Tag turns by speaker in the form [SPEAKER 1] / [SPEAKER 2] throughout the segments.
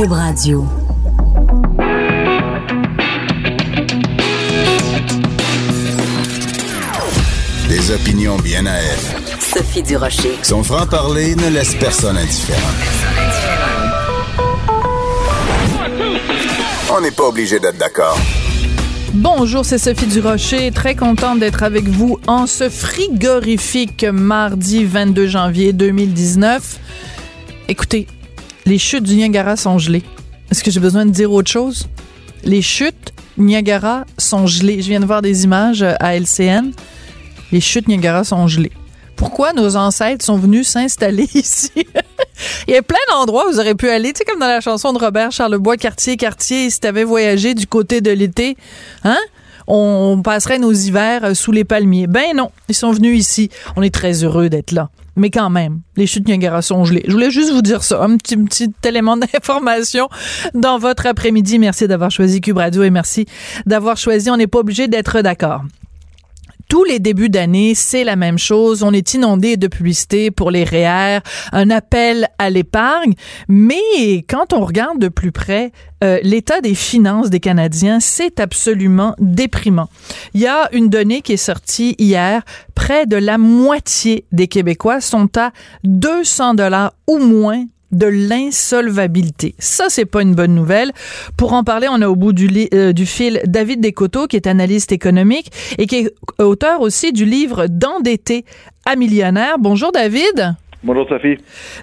[SPEAKER 1] Cube Radio.
[SPEAKER 2] Des opinions bien à elle.
[SPEAKER 1] Sophie Durocher.
[SPEAKER 2] Son franc-parler ne laisse personne indifférent. On n'est pas obligé d'être d'accord.
[SPEAKER 3] Bonjour, c'est Sophie Durocher, très contente d'être avec vous en ce frigorifique mardi 22 janvier 2019. Écoutez, les chutes du Niagara sont gelées. Est-ce que j'ai besoin de dire autre chose? Les chutes Niagara sont gelées. Je viens de voir des images à LCN. Les chutes Niagara sont gelées. Pourquoi nos ancêtres sont venus s'installer ici? Il y a plein d'endroits où vous auriez pu aller, tu sais, comme dans la chanson de Robert Charlebois, Quartier, Quartier, si t'avais voyagé du côté de l'été, hein? On passerait nos hivers sous les palmiers. Ben non, ils sont venus ici. On est très heureux d'être là. Mais quand même, les chutes Niagara sont gelées. Je voulais juste vous dire ça, un petit, petit élément d'information dans votre après-midi. Merci d'avoir choisi Cube Radio et merci d'avoir choisi. On n'est pas obligé d'être d'accord tous les débuts d'année, c'est la même chose. On est inondé de publicité pour les REER, un appel à l'épargne. Mais quand on regarde de plus près, euh, l'état des finances des Canadiens, c'est absolument déprimant. Il y a une donnée qui est sortie hier. Près de la moitié des Québécois sont à 200 dollars ou moins de l'insolvabilité. Ça, c'est pas une bonne nouvelle. Pour en parler, on a au bout du, euh, du fil David Descoteaux, qui est analyste économique et qui est auteur aussi du livre D'endetter à millionnaire. Bonjour David.
[SPEAKER 4] Bonjour Sophie.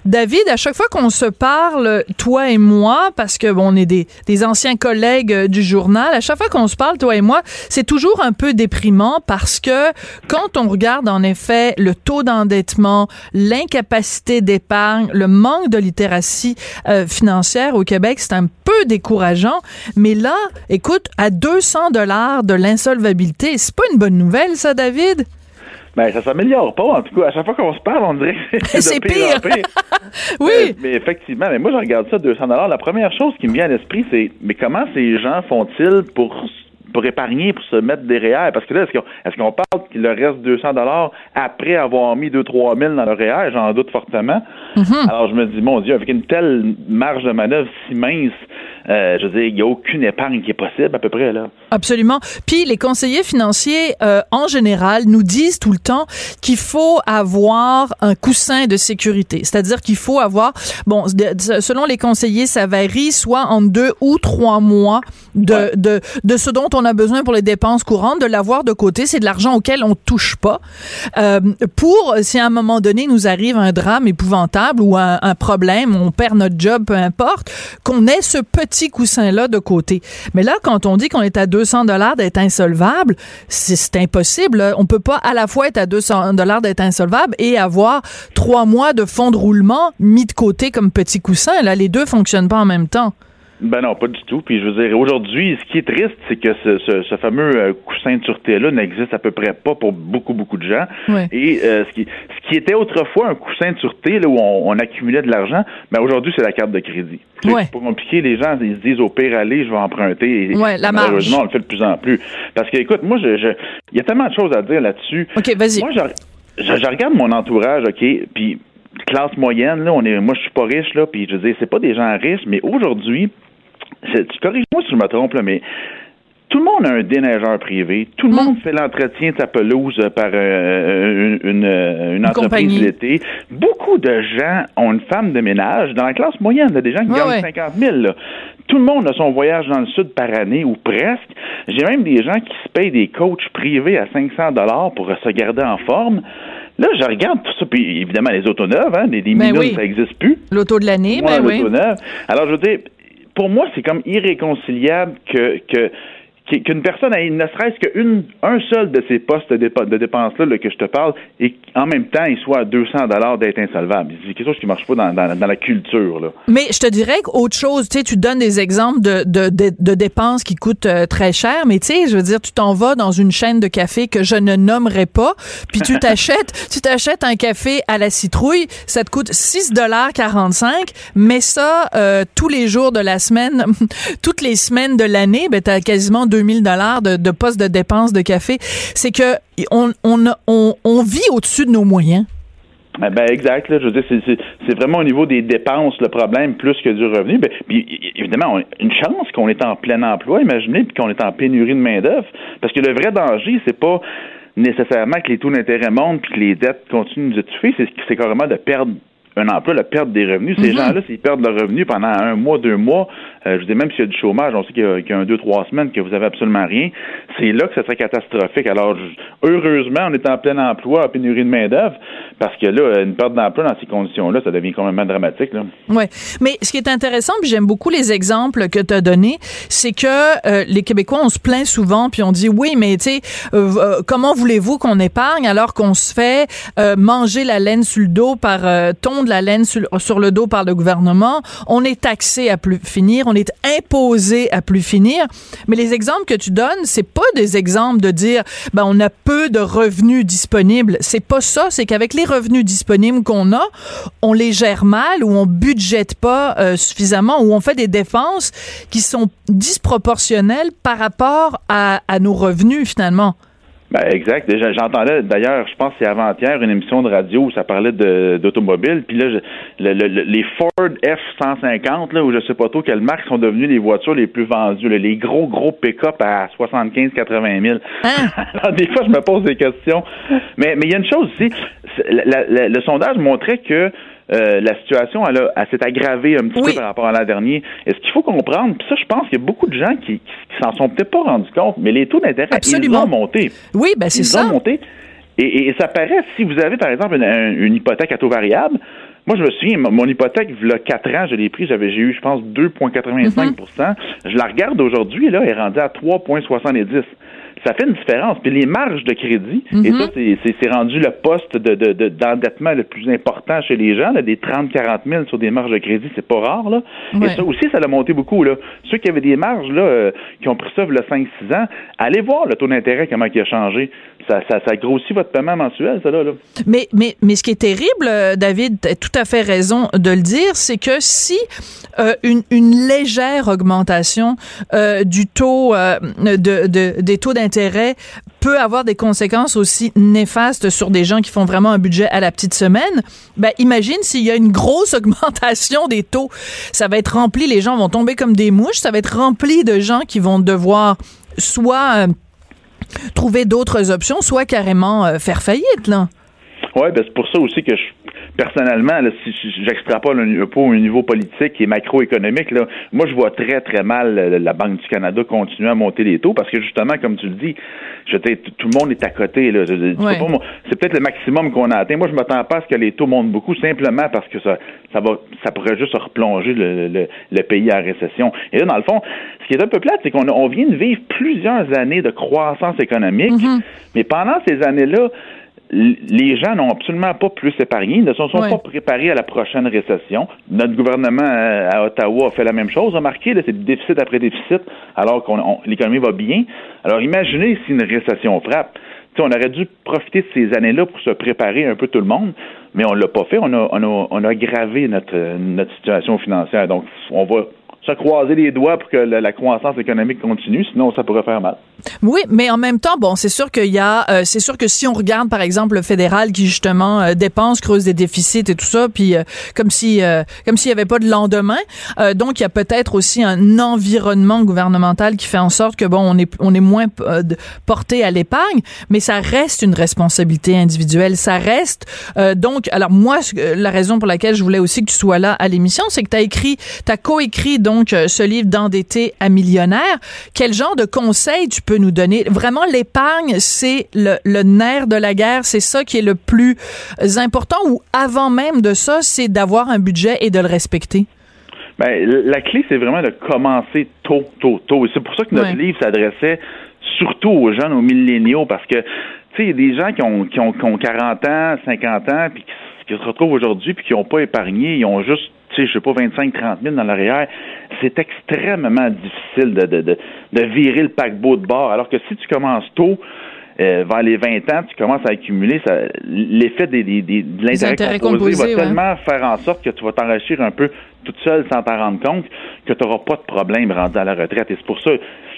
[SPEAKER 3] David, à chaque fois qu'on se parle, toi et moi, parce que bon, on est des, des anciens collègues euh, du journal, à chaque fois qu'on se parle, toi et moi, c'est toujours un peu déprimant parce que quand on regarde en effet le taux d'endettement, l'incapacité d'épargne, le manque de littératie euh, financière au Québec, c'est un peu décourageant. Mais là, écoute, à 200 dollars de l'insolvabilité, c'est pas une bonne nouvelle, ça, David?
[SPEAKER 4] Ben, ça s'améliore pas. En tout cas, à chaque fois qu'on se parle, on dirait
[SPEAKER 3] que c'est pire. pire. oui.
[SPEAKER 4] Mais, mais, effectivement, mais moi, je regarde ça 200 La première chose qui me vient à l'esprit, c'est mais comment ces gens font-ils pour pour épargner, pour se mettre derrière? Parce que là, est-ce qu'on parle qu'il leur reste 200 dollars après avoir mis 2-3 000 dans le REER? J'en doute fortement.
[SPEAKER 3] Mm-hmm.
[SPEAKER 4] Alors, je me dis, mon Dieu, avec une telle marge de manœuvre si mince, euh, je veux dire, il n'y a aucune épargne qui est possible à peu près là.
[SPEAKER 3] Absolument. Puis les conseillers financiers, euh, en général, nous disent tout le temps qu'il faut avoir un coussin de sécurité. C'est-à-dire qu'il faut avoir, bon, selon les conseillers, ça varie soit en deux ou trois mois de, de, de ce dont on a besoin pour les dépenses courantes, de l'avoir de côté. C'est de l'argent auquel on touche pas. Euh, pour, si à un moment donné nous arrive un drame épouvantable ou un, un problème, on perd notre job, peu importe, qu'on ait ce petit coussin-là de côté. Mais là, quand on dit qu'on est à 200 dollars d'être insolvable, c'est impossible. On peut pas à la fois être à 200 dollars d'être insolvable et avoir trois mois de fonds de roulement mis de côté comme petit coussin. Là, les deux fonctionnent pas en même temps.
[SPEAKER 4] Ben non, pas du tout. Puis je veux dire, aujourd'hui, ce qui est triste, c'est que ce, ce, ce, fameux euh, coussin de sûreté-là n'existe à peu près pas pour beaucoup, beaucoup de gens. Et euh, ce, qui, ce qui était autrefois un coussin de sûreté, là, où on, on accumulait de l'argent, ben aujourd'hui, c'est la carte de crédit. Pas compliqué. Les gens, ils se disent, au pire, allez, je vais emprunter.
[SPEAKER 3] Et, ouais, la
[SPEAKER 4] malheureusement, on le fait de plus en plus. Parce que, écoute, moi, je, je, il y a tellement de choses à dire là-dessus.
[SPEAKER 3] OK, vas-y.
[SPEAKER 4] Moi, je, je, je regarde mon entourage, OK, puis classe moyenne, là, on est, moi, je suis pas riche, là, puis je veux dire, c'est pas des gens riches, mais aujourd'hui, tu corriges-moi si je me trompe, là, mais tout le monde a un déneigeur privé. Tout le monde fait l'entretien de sa pelouse par euh, une, une, une, entreprise l'été. Beaucoup de gens ont une femme de ménage. Dans la classe moyenne, il y a des gens qui
[SPEAKER 3] Ouais,
[SPEAKER 4] gagnent
[SPEAKER 3] ouais.
[SPEAKER 4] 50 000. Là. Tout le monde a son voyage dans le sud par année ou presque. J'ai même des gens qui se payent des coachs privés à 500 dollars pour se garder en forme. Là, je regarde tout ça, puis évidemment, les autos neuves, hein, des, des
[SPEAKER 3] Ben
[SPEAKER 4] minounes,
[SPEAKER 3] oui.
[SPEAKER 4] ça n'existe plus.
[SPEAKER 3] L'auto de l'année, ben oui.
[SPEAKER 4] Alors, je veux dire, pour moi, c'est comme irréconciliable que, que qu'une personne ait ne serait-ce qu'un un seul de ces postes de, dépenses-là là, que je te parle et qu'en même temps, il soit à 200 dollars d'être insolvable. C'est quelque chose qui marche pas dans, dans, dans la culture. Là.
[SPEAKER 3] Mais je te dirais qu'autre chose, tu sais, tu donnes des exemples de, de, de, de dépenses qui coûtent euh, très cher, mais tu sais, je veux dire, tu t'en vas dans une chaîne de café que je ne nommerai pas, puis tu t'achètes, tu t'achètes un café à la citrouille, ça te coûte 6 dollars 45, mais ça euh, tous les jours de la semaine, toutes les semaines de l'année, ben t'as quasiment 2000 dollars de, de postes de dépenses de café. C'est que on on, a- on, on vit au-dessus de nos moyens.
[SPEAKER 4] Ben, ben exact. Là, je veux dire, c'est vraiment au niveau des dépenses le problème plus que du revenu. Ben, puis évidemment, une chance qu'on est en plein emploi, imaginez, puis qu'on est en pénurie de main d'œuvre, parce que le vrai danger, c'est pas nécessairement que les taux d'intérêt montent puis que les dettes continuent de tuer, c'est carrément de perdre un emploi, la perte des revenus. Ces mhm. gens-là, s'ils perdent leurs revenus pendant un mois, deux mois, je dis même s'il y a du chômage, on sait qu'il y, a un deux, trois semaines que vous avez absolument rien, c'est là que ça serait catastrophique. Alors, heureusement, on est en plein emploi, en pénurie de main-d'œuvre, parce que là, une perte d'emploi dans ces conditions-là, ça devient complètement dramatique.
[SPEAKER 3] Oui. Mais ce qui est intéressant, puis j'aime beaucoup les exemples que tu as donnés, c'est que euh, les Québécois, on se plaint souvent, puis on dit oui, mais tu sais, euh, comment voulez-vous qu'on épargne alors qu'on se fait manger la laine sur le dos par ton la laine sur, le dos par le gouvernement? On est taxé à plus finir. Est imposé à plus finir. Mais les exemples que tu donnes, c'est pas des exemples de dire, ben, on a peu de revenus disponibles. C'est pas ça. C'est qu'avec les revenus disponibles qu'on a, on les gère mal ou on budgète pas euh, suffisamment ou on fait des défenses qui sont disproportionnelles par rapport à nos revenus finalement.
[SPEAKER 4] Ben, exact. J'entendais d'ailleurs, je pense que c'est avant-hier, une émission de radio où ça parlait d'automobile. Puis là, les Ford F-150, là, où je sais pas trop quelles marques sont devenues les voitures les plus vendues. les gros, gros pick-up à 75-80 000. Hein? Alors, des fois, je me pose des questions. Mais mais il y a une chose aussi. le sondage montrait que euh, la situation elle, s'est aggravée un petit peu par rapport à l'an dernier. Et ce qu'il faut comprendre, puis ça, je pense qu'il y a beaucoup de gens qui, qui s'en sont peut-être pas rendus compte, mais les taux d'intérêt, ils ont monté.
[SPEAKER 3] Oui, ben c'est ça.
[SPEAKER 4] Ils ont monté. Et, ça paraît, si vous avez, par exemple, une, hypothèque à taux variable, moi, je me souviens, mon hypothèque, il y a 4 ans, je l'ai pris, j'avais, j'ai eu, je pense, 2,85 mm-hmm. Je la regarde aujourd'hui, là, elle est rendue à 3,70 ça fait une différence. Puis les marges de crédit, et ça, mhm. c'est rendu le poste d'endettement de, le plus important chez les gens, là, des 30-40 000 sur des marges de crédit, c'est pas rare. Là. Et ça aussi, ça l'a monté beaucoup. Là. Ceux qui avaient des marges, là, euh, qui ont pris ça il y a 5-6 ans, allez voir le taux d'intérêt, comment il a changé. Ça, ça, ça, grossit votre paiement mensuel, ça là. là.
[SPEAKER 3] Mais, mais, mais ce qui est terrible, euh, David, tu as tout à fait raison de le dire, c'est que si euh, une, une, légère augmentation du taux de, de, des taux d'intérêt peut avoir des conséquences aussi néfastes sur des gens qui font vraiment un budget à la petite semaine, ben imagine s'il y a une grosse augmentation des taux, ça va être rempli, les gens vont tomber comme des mouches, ça va être rempli de gens qui vont devoir soit euh, trouver d'autres options, soit carrément euh, faire faillite là.
[SPEAKER 4] Oui, ben c'est pour ça aussi que je personnellement, là, si j'extrapole un peu au niveau politique et macroéconomique, là, moi, je vois très, très mal la Banque du Canada continuer à monter les taux parce que, justement, comme tu le dis, je tout le monde est à côté. Là. C'est peut-être le maximum qu'on a atteint. Moi, je m'attends pas à ce que les taux montent beaucoup, simplement parce que ça, ça va, ça pourrait juste replonger le, le, pays en récession. Et là, dans le fond, ce qui est un peu plate, c'est qu'on on vient de vivre plusieurs années de croissance économique, mm-hmm. mais pendant ces années-là, les gens n'ont absolument pas plus épargné, ils ne se sont pas préparés à la prochaine récession. Notre gouvernement euh, à Ottawa a fait la même chose. Remarquez, c'est déficit après déficit, alors que l'économie va bien. Alors imaginez si une récession frappe. on aurait dû profiter de ces années-là pour se préparer un peu tout le monde, mais on l'a pas fait. On a, on a, aggravé notre, notre situation financière. Donc, on va se croiser les doigts pour que la, croissance économique continue, sinon ça pourrait faire mal.
[SPEAKER 3] Oui, mais en même temps, bon, c'est sûr qu'il y a, euh, c'est sûr que si on regarde par exemple le fédéral qui justement euh, dépense, creuse des déficits et tout ça, puis euh, comme si, comme s'il y avait pas de lendemain, donc il y a peut-être aussi un environnement gouvernemental qui fait en sorte que bon, on est, on est moins porté à l'épargne, mais ça reste une responsabilité individuelle, ça reste donc, alors moi, la raison pour laquelle je voulais aussi que tu sois là à l'émission, c'est que tu as écrit, tu as coécrit donc euh, ce livre d'endetté à millionnaire. Quel genre de conseils tu nous donner? Vraiment, l'épargne, c'est le, nerf de la guerre. C'est ça qui est le plus important ou avant même de ça, c'est d'avoir un budget et de le respecter?
[SPEAKER 4] Ben, la clé, c'est vraiment de commencer tôt, tôt, tôt. Et c'est pour ça que notre livre s'adressait surtout aux jeunes, aux milléniaux, parce que, tu sais, il y a des gens qui ont, qui ont, 40 ans, 50 ans, puis qui, se retrouvent aujourd'hui, puis qui n'ont pas épargné, ils ont juste tu sais, je sais pas, 25, 30 000 dans l'arrière, c'est extrêmement difficile de, de, de, virer le paquebot de bord. Alors que si tu commences tôt, euh, vers les 20 ans, tu commences à accumuler, l'effet des, des, de l'intérêt composé, va tellement faire en sorte que tu vas t'enrichir un peu toute seule sans t'en rendre compte que tu n'auras pas de problème rendu à la retraite. Et c'est pour ça,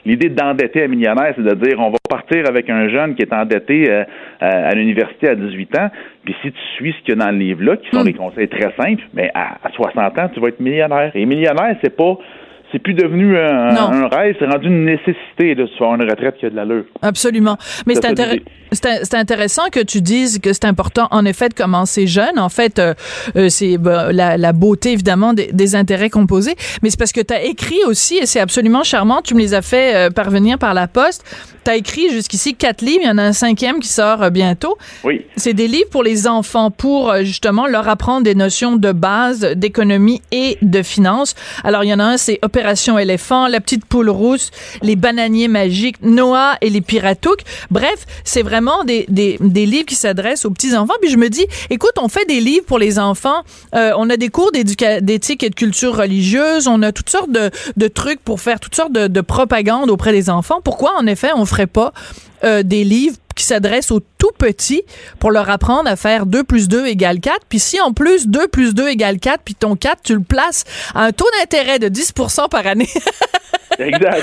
[SPEAKER 4] l'idée d'endetter un millionnaire, c'est de dire on va partir avec un jeune qui est endetté euh, à l'université à 18 ans, puis si tu suis ce qu'il y a dans le livre-là, qui sont hmm. des conseils très simples, mais à, à 60 ans, tu vas être millionnaire. Et millionnaire, c'est pas c'est plus devenu un, rêve, c'est rendu une nécessité de se faire une retraite qui a de l'allure.
[SPEAKER 3] Absolument. Mais c'est intéressant que tu dises que c'est important, en effet, de commencer jeune. En fait, euh, euh, c'est bah, la, beauté, évidemment, des, intérêts composés. Mais c'est parce que tu as écrit aussi, et c'est absolument charmant, tu me les as fait euh, parvenir par la poste, tu as écrit jusqu'ici quatre livres, il y en a un cinquième qui sort bientôt.
[SPEAKER 4] Oui.
[SPEAKER 3] C'est des livres pour les enfants, pour justement leur apprendre des notions de base d'économie et de finance. Alors, il y en a un, c'est Opération éléphant, La petite poule rousse, Les bananiers magiques, Noah et les piratouks. Bref, c'est vraiment des, des, livres qui s'adressent aux petits-enfants. Puis je me dis, écoute, on fait des livres pour les enfants. Euh, on a des cours d'éthique et de culture religieuse. On a toutes sortes de, trucs pour faire toutes sortes de, de propagande auprès des enfants. Pourquoi, en effet, on ferait pas euh, des livres qui s'adressent aux tout petits pour leur apprendre à faire 2 plus 2 égale 4. Puis si en plus 2 plus 2 égale 4, puis ton 4, tu le places à un taux d'intérêt de 10% par année.
[SPEAKER 4] exact.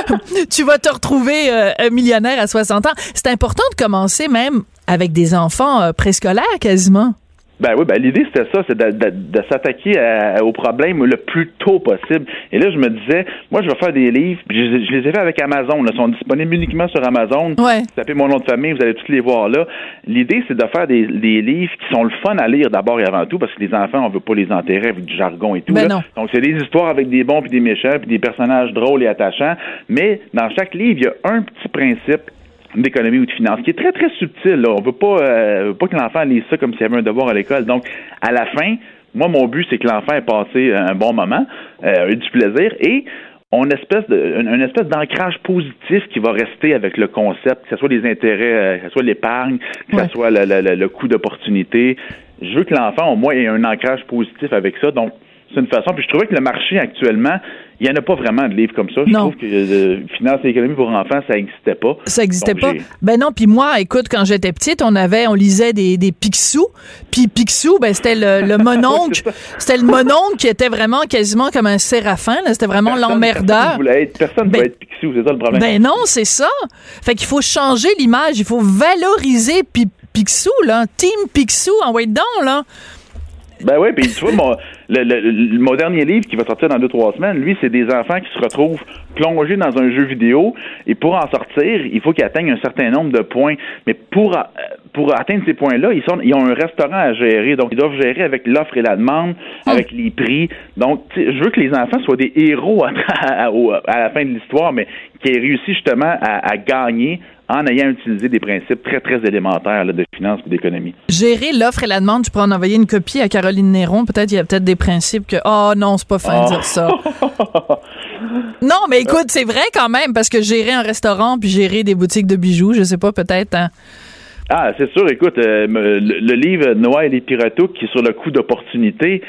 [SPEAKER 3] tu vas te retrouver euh, un millionnaire à 60 ans. C'est important de commencer même avec des enfants euh, préscolaires quasiment.
[SPEAKER 4] Ben oui, ben l'idée c'était ça, c'est de, de, s'attaquer au problème le plus tôt possible. Et là, je me disais, moi, je vais faire des livres, je, je, les ai fait avec Amazon. Ils sont disponibles uniquement sur Amazon.
[SPEAKER 3] Ouais.
[SPEAKER 4] Vous tapez mon nom de famille, vous allez tous les voir là. L'idée, c'est de faire des, des, livres qui sont le fun à lire d'abord et avant tout, parce que les enfants, on veut pas les enterrer avec du jargon et tout.
[SPEAKER 3] Ben
[SPEAKER 4] là. Donc, c'est des histoires avec des bons puis des méchants, puis des personnages drôles et attachants. Mais dans chaque livre, il y a un petit principe d'économie ou de finance, qui est très, très subtil. Là. On veut pas, euh, pas que l'enfant lise ça comme s'il y avait un devoir à l'école. Donc, à la fin, moi, mon but, c'est que l'enfant ait passé un bon moment, euh, eu du plaisir, et on espèce de, une, espèce d'ancrage positif qui va rester avec le concept, que ce soit les intérêts, euh, que ce soit l'épargne, que ce soit le, le, le coût d'opportunité. Je veux que l'enfant, au moins, ait un ancrage positif avec ça. Donc, c'est une façon. Puis je trouvais que le marché actuellement, il n'y en a pas vraiment de livres comme ça. Je trouve que euh, finance et économie pour enfants, ça n'existait pas.
[SPEAKER 3] Ça n'existait pas. Ben non, puis moi, écoute, quand j'étais petite, on avait, on lisait des, des Picsou. Puis Picsou, ben c'était le, le mononcle. c'était le mononcle qui était vraiment quasiment comme un séraphin. C'était vraiment l'emmerdeur.
[SPEAKER 4] Personne ne ben, être Picsou, c'est ça le problème.
[SPEAKER 3] Ben non, c'est ça. Fait qu'il faut changer l'image. Il faut valoriser Picsou, là. Team Picsou, en wait down, là.
[SPEAKER 4] Ben oui, puis tu vois, mon, le, mon dernier livre qui va sortir dans deux, trois semaines, lui, c'est des enfants qui se retrouvent plongés dans un jeu vidéo et pour en sortir, il faut qu'ils atteignent un certain nombre de points. Mais pour, pour atteindre ces points-là, ils, sont, ils ont un restaurant à gérer. Donc, ils doivent gérer avec l'offre et la demande, avec les prix. Donc, je veux que les enfants soient des héros à, à, la fin de l'histoire, mais qui aient réussi justement à, à gagner en ayant utilisé des principes très, très élémentaires de finance et d'économie.
[SPEAKER 3] Gérer l'offre et la demande, tu peux en envoyer une copie à Caroline Néron. Peut-être il y a peut-être des principes que, oh non, c'est pas fin de dire ça. non, mais écoute, c'est vrai quand même, parce que gérer un restaurant puis gérer des boutiques de bijoux, je sais pas, peut-être... Hein.
[SPEAKER 4] Ah, c'est sûr. Écoute, euh, le, livre Noah et les Piratouks, qui est sur le coût d'opportunité,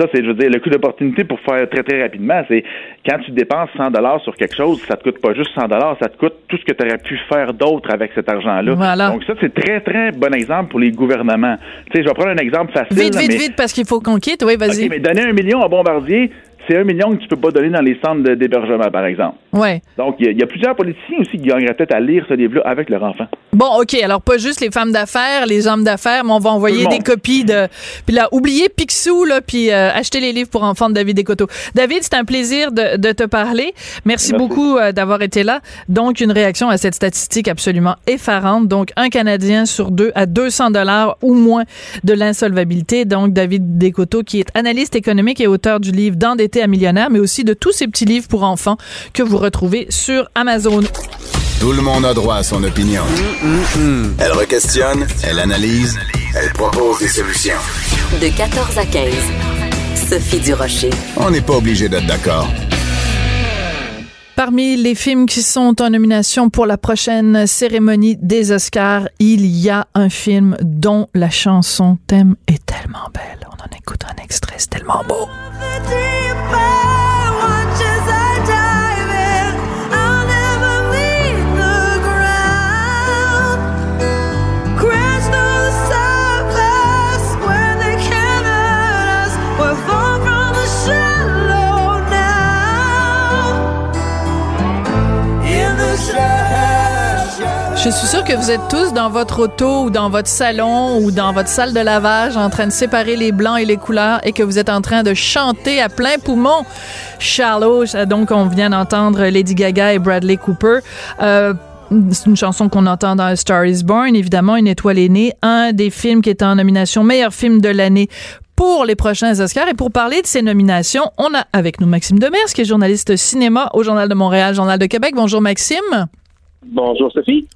[SPEAKER 4] ça, c'est, je veux dire, le coût d'opportunité pour faire très, très rapidement, c'est quand tu dépenses 100 dollars sur quelque chose, ça te coûte pas juste 100 dollars, ça te coûte tout ce que tu aurais pu faire d'autre avec cet argent-là. Donc ça, c'est très, très bon exemple pour les gouvernements. Tu sais, je vais prendre un exemple facile.
[SPEAKER 3] Vite, vite, vite, parce qu'il faut qu'on quitte. Oui, vas-y.
[SPEAKER 4] mais donner un million à Bombardier, c'est un million que tu peux pas donner dans les centres d'hébergement, par exemple.
[SPEAKER 3] Ouais.
[SPEAKER 4] Donc, il y, a plusieurs politiciens aussi qui gagneraient peut-être à lire ce livre-là avec leur enfant.
[SPEAKER 3] Bon, OK. Alors, pas juste les femmes d'affaires, les hommes d'affaires, mais on va envoyer des copies de. Puis là, oubliez Picsou, là, puis euh, acheter les livres pour enfants de David Descoteaux. David, c'est un plaisir de, de, te parler. Merci, beaucoup euh, d'avoir été là. Donc, une réaction à cette statistique absolument effarante. Donc, un Canadien sur deux à 200 dollars ou moins de l'insolvabilité. Donc, David Descoteaux, qui est analyste économique et auteur du livre À millionnaire, mais aussi de tous ces petits livres pour enfants que vous retrouvez sur Amazon.
[SPEAKER 2] Tout le monde a droit à son opinion. Elle requestionne, elle analyse, elle propose des solutions.
[SPEAKER 1] De 14 à 15, Sophie Durocher.
[SPEAKER 2] On n'est pas obligé d'être d'accord.
[SPEAKER 3] Parmi les films qui sont en nomination pour la prochaine cérémonie des Oscars, il y a un film dont la chanson thème est tellement belle. On en écoute un extrait, c'est tellement beau. Je suis sûre que vous êtes tous dans votre auto ou dans votre salon ou dans votre salle de lavage en train de séparer les blancs et les couleurs et que vous êtes en train de chanter à plein poumon Shallow. Donc, on vient d'entendre Lady Gaga et Bradley Cooper. Euh, c'est une chanson qu'on entend dans Star is Born, évidemment, Une étoile est un des films qui est en nomination meilleur film de l'année pour les prochains Oscars. Et pour parler de ces nominations, on a avec nous Maxime Demers, qui est journaliste cinéma au Journal de Montréal, Journal de Québec. Bonjour Maxime.
[SPEAKER 5] Bonjour Sophie.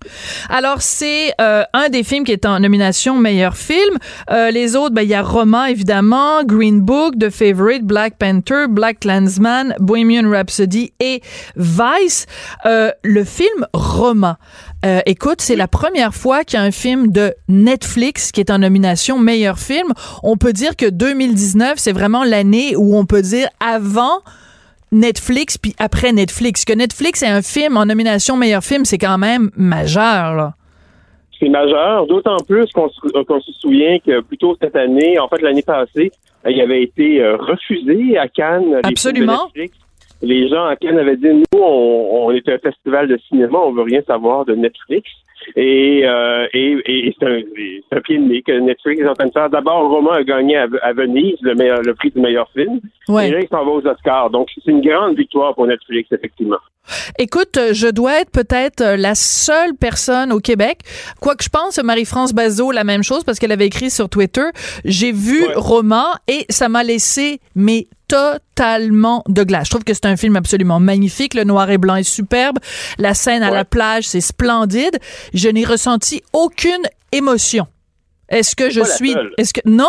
[SPEAKER 3] Alors c'est euh, un des films qui est en nomination meilleur film. Euh, les autres, ben il y a Roma évidemment, Green Book, The Favorite, Black Panther, Black Clansman, Bohemian Rhapsody et Vice. Euh, le film Roma. écoute, c'est la première fois qu'il y a un film de Netflix qui est en nomination meilleur film. On peut dire que 2019, c'est vraiment l'année où on peut dire avant Netflix puis après Netflix. Que Netflix ait un film en nomination meilleur film, c'est quand même majeur, là.
[SPEAKER 5] C'est majeur, d'autant plus qu'on se, souvient que plus tôt cette année, en fait l'année passée, il avait été euh, refusé à Cannes.
[SPEAKER 3] Absolument.
[SPEAKER 5] Les gens à Cannes avaient dit nous, on, on est un festival de cinéma, on veut rien savoir de Netflix. Et, euh, et, et c'est un, un, pied de nez que Netflix est en train de faire. D'abord, Romain a gagné à, Venise le, meilleur, le prix du meilleur film.
[SPEAKER 3] Ouais.
[SPEAKER 5] Et là, il s'en va aux Oscars. Donc, c'est une grande victoire pour Netflix, effectivement.
[SPEAKER 3] Écoute, je dois être peut-être la seule personne au Québec, quoique je pense Marie-France Bazot la même chose parce qu'elle avait écrit sur Twitter, j'ai vu Romain et ça m'a laissé mais totalement de glace. Je trouve que c'est un film absolument magnifique. Le noir et blanc est superbe. La scène à la plage, c'est splendide. Je n'ai ressenti aucune émotion. Est-ce que je suis. Est-ce que. Non!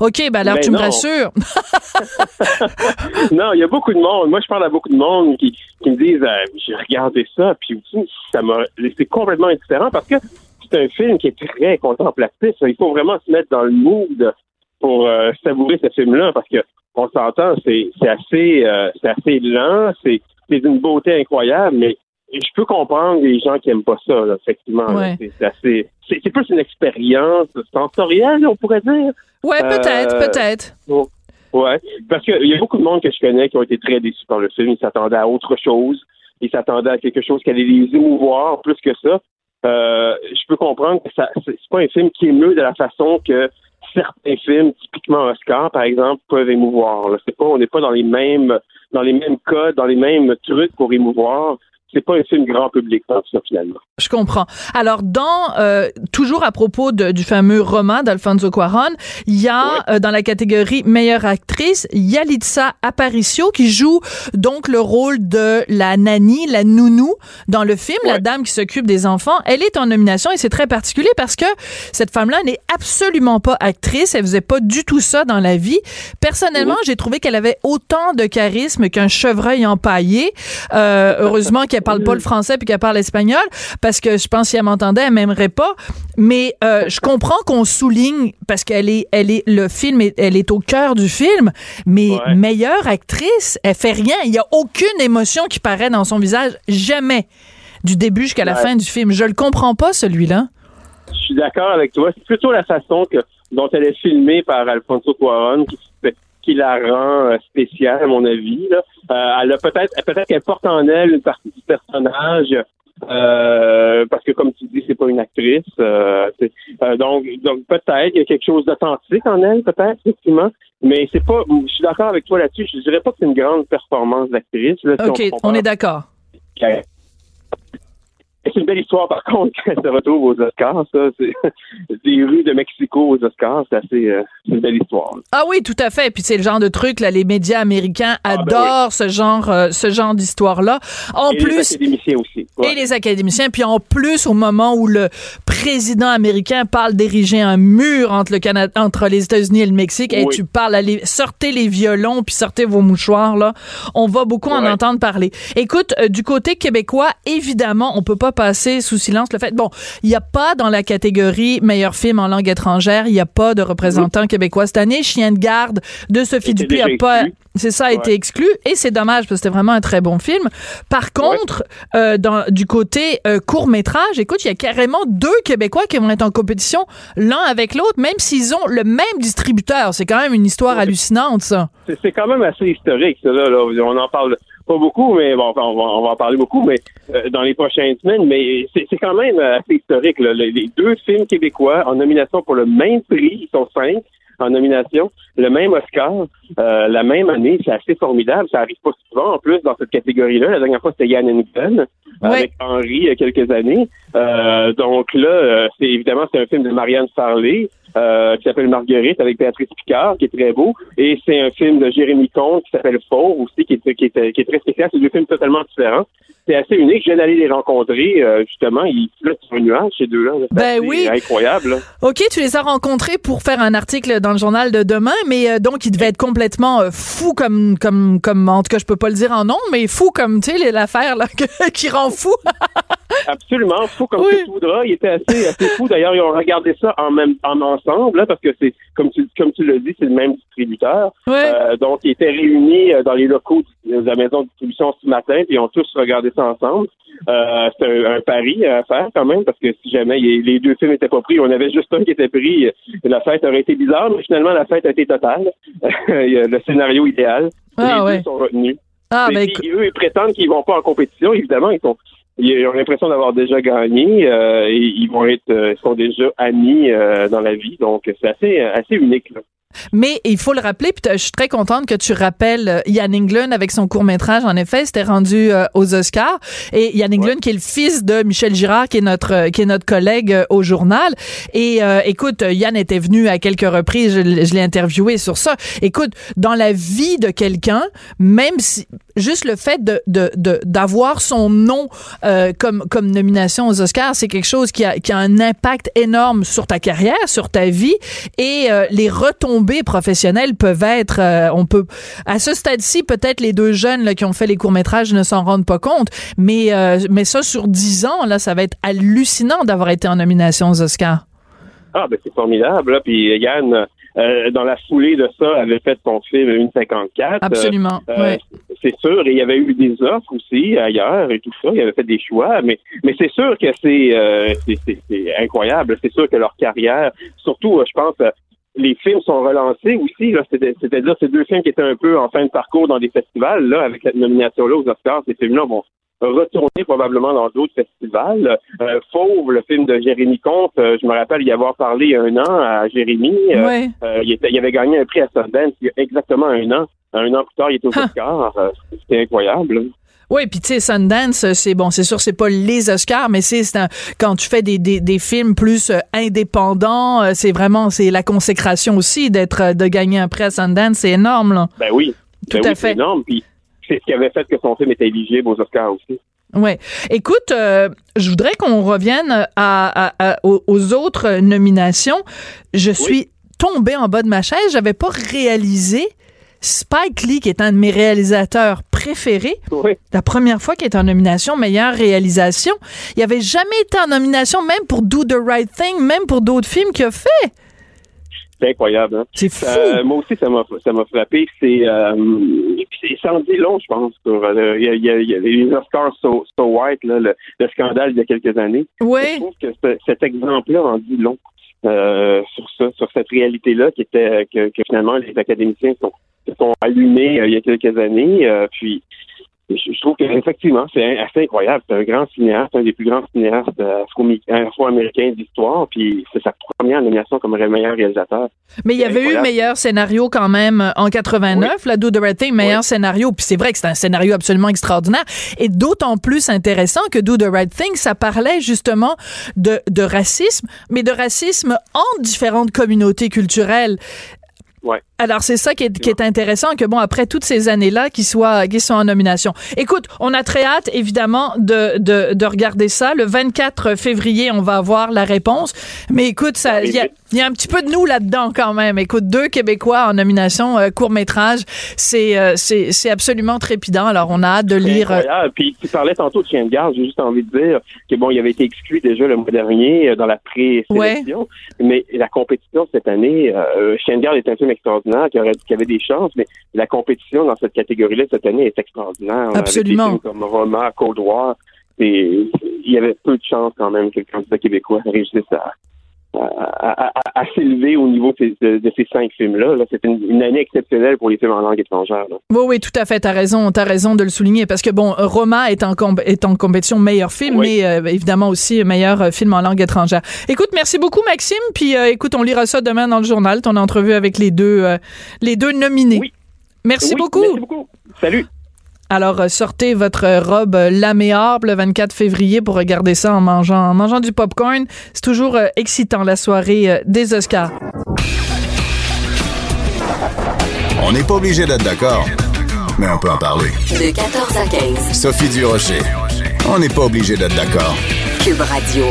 [SPEAKER 3] OK, ben alors tu me rassures.
[SPEAKER 5] non, il y a beaucoup de monde. Moi, je parle à beaucoup de monde qui, qui me disent euh, j'ai regardé ça, puis ça m'a laissé complètement indifférent parce que c'est un film qui est très contemplatif. Il faut vraiment se mettre dans le mood pour euh, savourer ce film-là parce que on s'entend, c'est assez, euh, c'est assez lent, c'est d'une beauté incroyable, mais je peux comprendre les gens qui aiment pas ça, effectivement. C'est assez. C'est plus une expérience sensorielle, on pourrait dire.
[SPEAKER 3] Ouais, peut-être, euh, peut-être.
[SPEAKER 5] Ouais, parce qu'il y a beaucoup de monde que je connais qui ont été très déçus par le film. Ils s'attendaient à autre chose. Ils s'attendaient à quelque chose qui allait les émouvoir plus que ça. Euh, je peux comprendre que ça, c'est pas un film qui émeut de la façon que certains films, typiquement Oscar, par exemple, peuvent émouvoir. C'est pas, on n'est pas dans les mêmes, dans les mêmes codes, dans les mêmes trucs pour émouvoir c'est pas un film grand public, ça, finalement.
[SPEAKER 3] Je comprends. Alors, dans euh, toujours à propos de, du fameux roman d'Alfonso Cuarón, il y a euh, dans la catégorie meilleure actrice Yalitza Aparicio qui joue donc le rôle de la nanny, la nounou dans le film, la dame qui s'occupe des enfants. Elle est en nomination et c'est très particulier parce que cette femme-là n'est absolument pas actrice. Elle faisait pas du tout ça dans la vie. Personnellement, j'ai trouvé qu'elle avait autant de charisme qu'un chevreuil empaillé. Euh, heureusement qu'elle parle pas le français puis qu'elle parle espagnol parce que je pense si elle m'entendait elle m'aimerait pas. Mais euh, je comprends qu'on souligne parce qu'elle est elle est le film elle est au cœur du film mais meilleure actrice elle fait rien. Il y a aucune émotion qui paraît dans son visage jamais. Du début jusqu'à la fin du film. Je le comprends pas celui-là.
[SPEAKER 5] Je suis d'accord avec toi. C'est plutôt la façon que dont elle est filmée par Alfonso Cuarón qui qui la rend euh, spéciale, à mon avis. Là. Euh, elle a peut-être peut-être qu'elle porte en elle une partie du personnage. Euh, parce que comme tu dis, c'est pas une actrice. donc, donc peut-être qu'il y a quelque chose d'authentique en elle, peut-être effectivement. Mais c'est pas. Je suis d'accord avec toi là-dessus. Je dirais pas que c'est une grande performance d'actrice.
[SPEAKER 3] ok, on, est d'accord.
[SPEAKER 5] C'est une belle histoire, par contre, quand elle se retrouve aux Oscars. Ça, c'est des rues de Mexico aux Oscars, c'est assez, euh, une belle histoire.
[SPEAKER 3] Ah oui, tout à fait. Puis c'est le genre de truc là, les médias américains ah, ben adorent ce genre, euh, ce genre d'histoire-là. En
[SPEAKER 5] et
[SPEAKER 3] plus,
[SPEAKER 5] les académiciens aussi.
[SPEAKER 3] Et les académiciens. Puis en plus, au moment où le président américain parle d'ériger un mur entre le Canada, entre les États-Unis et le Mexique, et tu parles, allez, sortez les violons puis sortez vos mouchoirs là. On va beaucoup en entendre parler. Écoute, euh, du côté québécois, évidemment, on peut pas passer sous silence le fait. Bon, il n'y a pas dans la catégorie meilleur film en langue étrangère, il n'y a pas de représentant québécois cette année. Chien de garde de Sophie Dupuis a pas C'est ça a été exclu et c'est dommage parce que c'était vraiment un très bon film. Par contre, euh, dans, du côté euh, court métrage, écoute, il y a carrément deux Québécois qui vont être en compétition l'un avec l'autre, même s'ils ont le même distributeur. C'est quand même une histoire hallucinante, ça.
[SPEAKER 5] C'est quand même assez historique, ça. Là, On en parle pas beaucoup, mais bon, on va, on va en parler beaucoup, mais euh, dans les prochaines semaines. Mais c'est quand même assez historique. Là. Les deux films québécois en nomination pour le même prix, ils sont cinq en nomination, le même Oscar, euh, la même année, c'est assez formidable. Ça arrive pas souvent en plus dans cette catégorie-là. La dernière fois, c'était Yann Hennigan avec Henri il y a quelques années. Euh, donc là, euh, c'est évidemment c'est un film de Marianne Farley. Euh, qui s'appelle Marguerite avec Béatrice Picard, qui est très beau. Et c'est un film de Jérémy Comte qui s'appelle Fort aussi, qui est, qui est, qui est très spécial. C'est deux films totalement différents. C'est assez unique. Je viens d'aller les rencontrer, euh, justement. Ils flottent sur un nuage, ces deux-là.
[SPEAKER 3] Ben oui.
[SPEAKER 5] incroyable.
[SPEAKER 3] OK, tu les as rencontrés pour faire un article dans le journal de demain, mais euh, donc ils devaient être complètement fous comme, comme, comme, en tout cas, je peux pas le dire en nom, mais fous comme, tu sais, l'affaire là, qui rend fou.
[SPEAKER 5] Absolument, fou comme oui. tu voudras. Il était assez, assez fou. D'ailleurs, ils ont regardé ça en même en ensemble, là, parce que c'est comme tu comme tu l'as dit, c'est le même distributeur. Euh, donc, ils étaient réunis euh, dans les locaux de la maison de distribution ce matin, puis ils ont tous regardé ça ensemble. Euh, c'est un, pari à faire quand même, parce que si jamais les deux films n'étaient pas pris, on avait juste un qui était pris, la fête aurait été bizarre, mais finalement la fête a été totale. le scénario idéal.
[SPEAKER 3] Ah,
[SPEAKER 5] les deux sont retenus.
[SPEAKER 3] Ah, ben,
[SPEAKER 5] eux, ils prétendent qu'ils vont pas en compétition, évidemment, ils sont ils ont l'impression d'avoir déjà gagné euh, et ils vont être euh, sont déjà amis euh, dans la vie donc c'est assez assez unique là.
[SPEAKER 3] Mais il faut le rappeler, puis je suis très contente que tu rappelles Yann euh, Englund avec son court métrage. En effet, c'était rendu euh, aux Oscars. Et Yann Englund, qui est le fils de Michel Girard, qui est notre euh, qui est notre collègue au journal. Et écoute, Yann était venu à quelques reprises. Je, je l'ai interviewé sur ça. Écoute, dans la vie de quelqu'un, même si juste le fait de d'avoir de, son nom comme comme nomination aux Oscars, c'est quelque chose qui a qui a un impact énorme sur ta carrière, sur ta vie et les retombées professionnels peuvent être, euh, on peut, à ce stade-ci, peut-être les deux jeunes là, qui ont fait les courts-métrages ne s'en rendent pas compte, mais, euh, mais ça, sur dix ans, là, ça va être hallucinant d'avoir été en nomination aux Oscars.
[SPEAKER 5] Ah, ben c'est formidable. Là. Puis Yann, euh, dans la foulée de ça, avait fait son film 1,54.
[SPEAKER 3] Absolument.
[SPEAKER 5] C'est sûr. Et il y avait eu des offres aussi ailleurs et tout ça. Il avait fait des choix. Mais, mais c'est sûr que c'est, c'est, incroyable. C'est sûr que leur carrière, surtout, je pense, les films sont relancés aussi. C'est-à-dire ces deux films qui étaient un peu en fin de parcours dans des festivals, là, avec cette nomination-là aux Oscars, ces films-là vont retourner probablement dans d'autres festivals. Euh, Fauve, le film de Jérémy Comte, euh, je me rappelle y avoir parlé il y a un an à Jérémy.
[SPEAKER 3] Euh,
[SPEAKER 5] euh, il, était, il, avait gagné un prix à Sundance il y a exactement un an. Un an plus tard, il était aux Oscars. C'était incroyable.
[SPEAKER 3] Oui, puis tu sais, Sundance, c'est bon, c'est sûr, c'est pas les Oscars, mais c'est quand tu fais des, des, des films plus euh, indépendants, euh, c'est vraiment c'est la consécration aussi d'être euh, de gagner un prix à Sundance, c'est énorme là.
[SPEAKER 5] Ben oui,
[SPEAKER 3] tout
[SPEAKER 5] ben
[SPEAKER 3] à fait.
[SPEAKER 5] C'est énorme, puis c'est ce qui avait fait que son film était éligible aux Oscars aussi.
[SPEAKER 3] Ouais. Écoute, je voudrais qu'on revienne à, à, aux, autres nominations. Je suis tombée en bas de ma chaise. J'avais pas réalisé Spike Lee, qui est un de mes réalisateurs préférés, la première fois qu'il est en nomination meilleure réalisation, il avait jamais été en nomination, même pour Do the Right Thing, même pour d'autres films qu'il a fait.
[SPEAKER 5] C'est incroyable. Hein?
[SPEAKER 3] C'est fou.
[SPEAKER 5] Euh, moi aussi, ça m'a ça m'a frappé. C'est euh, c'est sans dit long, je pense. Euh, il y, a, y, a, les Oscars So, so White, là, le, scandale il y a quelques années.
[SPEAKER 3] Oui.
[SPEAKER 5] Je trouve que cet exemple-là en dit long. Euh, sur ça, sur cette réalité-là qui était que, que, finalement les académiciens sont se sont allumés euh, il y a quelques années. Euh, puis je, trouve qu'effectivement, c'est assez incroyable. C'est un grand cinéaste, un des plus grands cinéastes euh, afro-américains d'histoire, puis c'est sa première nomination comme meilleur réalisateur.
[SPEAKER 3] Mais il y avait eu meilleur scénario quand même en 89, la Do the Right Thing, meilleur scénario, puis c'est vrai que c'est un scénario absolument extraordinaire, et d'autant plus intéressant que Do the Right Thing, ça parlait justement de, de racisme, mais de racisme en différentes communautés culturelles.
[SPEAKER 5] Ouais.
[SPEAKER 3] Alors c'est ça qui est, qui est, intéressant que bon après toutes ces années-là qu'ils soient qu'ils soient en nomination. Écoute, on a très hâte évidemment de, de, de regarder ça le 24 février, on va avoir la réponse. Mais écoute ça il y a Il y a un petit peu de nous là-dedans quand même. Écoute, deux Québécois en nomination euh, court métrage, c'est euh, c'est c'est absolument trépidant. Alors on a hâte de lire. euh,
[SPEAKER 6] Incroyable. Puis tu parlais tantôt de Chien de garde, j'ai juste envie de dire que bon, il avait été exclu déjà le mois dernier euh, dans la pré-sélection, mais la compétition cette année, euh, Chien de garde est un film extraordinaire qui, aurait, qui avait des chances, mais la compétition dans cette catégorie-là cette année est extraordinaire.
[SPEAKER 3] Absolument.
[SPEAKER 6] Avec des films comme Roma, Cold War, il y avait peu de chances quand même que le candidat québécois réussisse à à, à, s'élever au niveau de, ces- de- de ces cinq films-là. Là. C'était une, une année exceptionnelle pour les films en langue étrangère. Là.
[SPEAKER 3] Oui, oui, tout à fait. T'as raison, t'as raison de le souligner parce que bon, Roma est en est en compétition meilleur film,
[SPEAKER 6] Oui.
[SPEAKER 3] mais euh, évidemment aussi meilleur euh, film en langue étrangère. Écoute, merci beaucoup Maxime. Puis euh, écoute, on lira ça demain dans le journal, ton entrevue avec les deux euh, les deux nominés.
[SPEAKER 6] Oui.
[SPEAKER 3] Merci
[SPEAKER 6] Oui,
[SPEAKER 3] beaucoup.
[SPEAKER 6] Merci beaucoup. Salut.
[SPEAKER 3] Alors euh, sortez votre euh, robe euh, laméable le 24 février pour regarder ça en mangeant en mangeant du popcorn. C'est toujours excitant la soirée des Oscars.
[SPEAKER 2] On n'est pas obligé d'être d'accord, mais on peut en parler.
[SPEAKER 1] De 14 à 15.
[SPEAKER 2] Sophie Durocher. On n'est pas obligé d'être d'accord.
[SPEAKER 1] Cube Radio.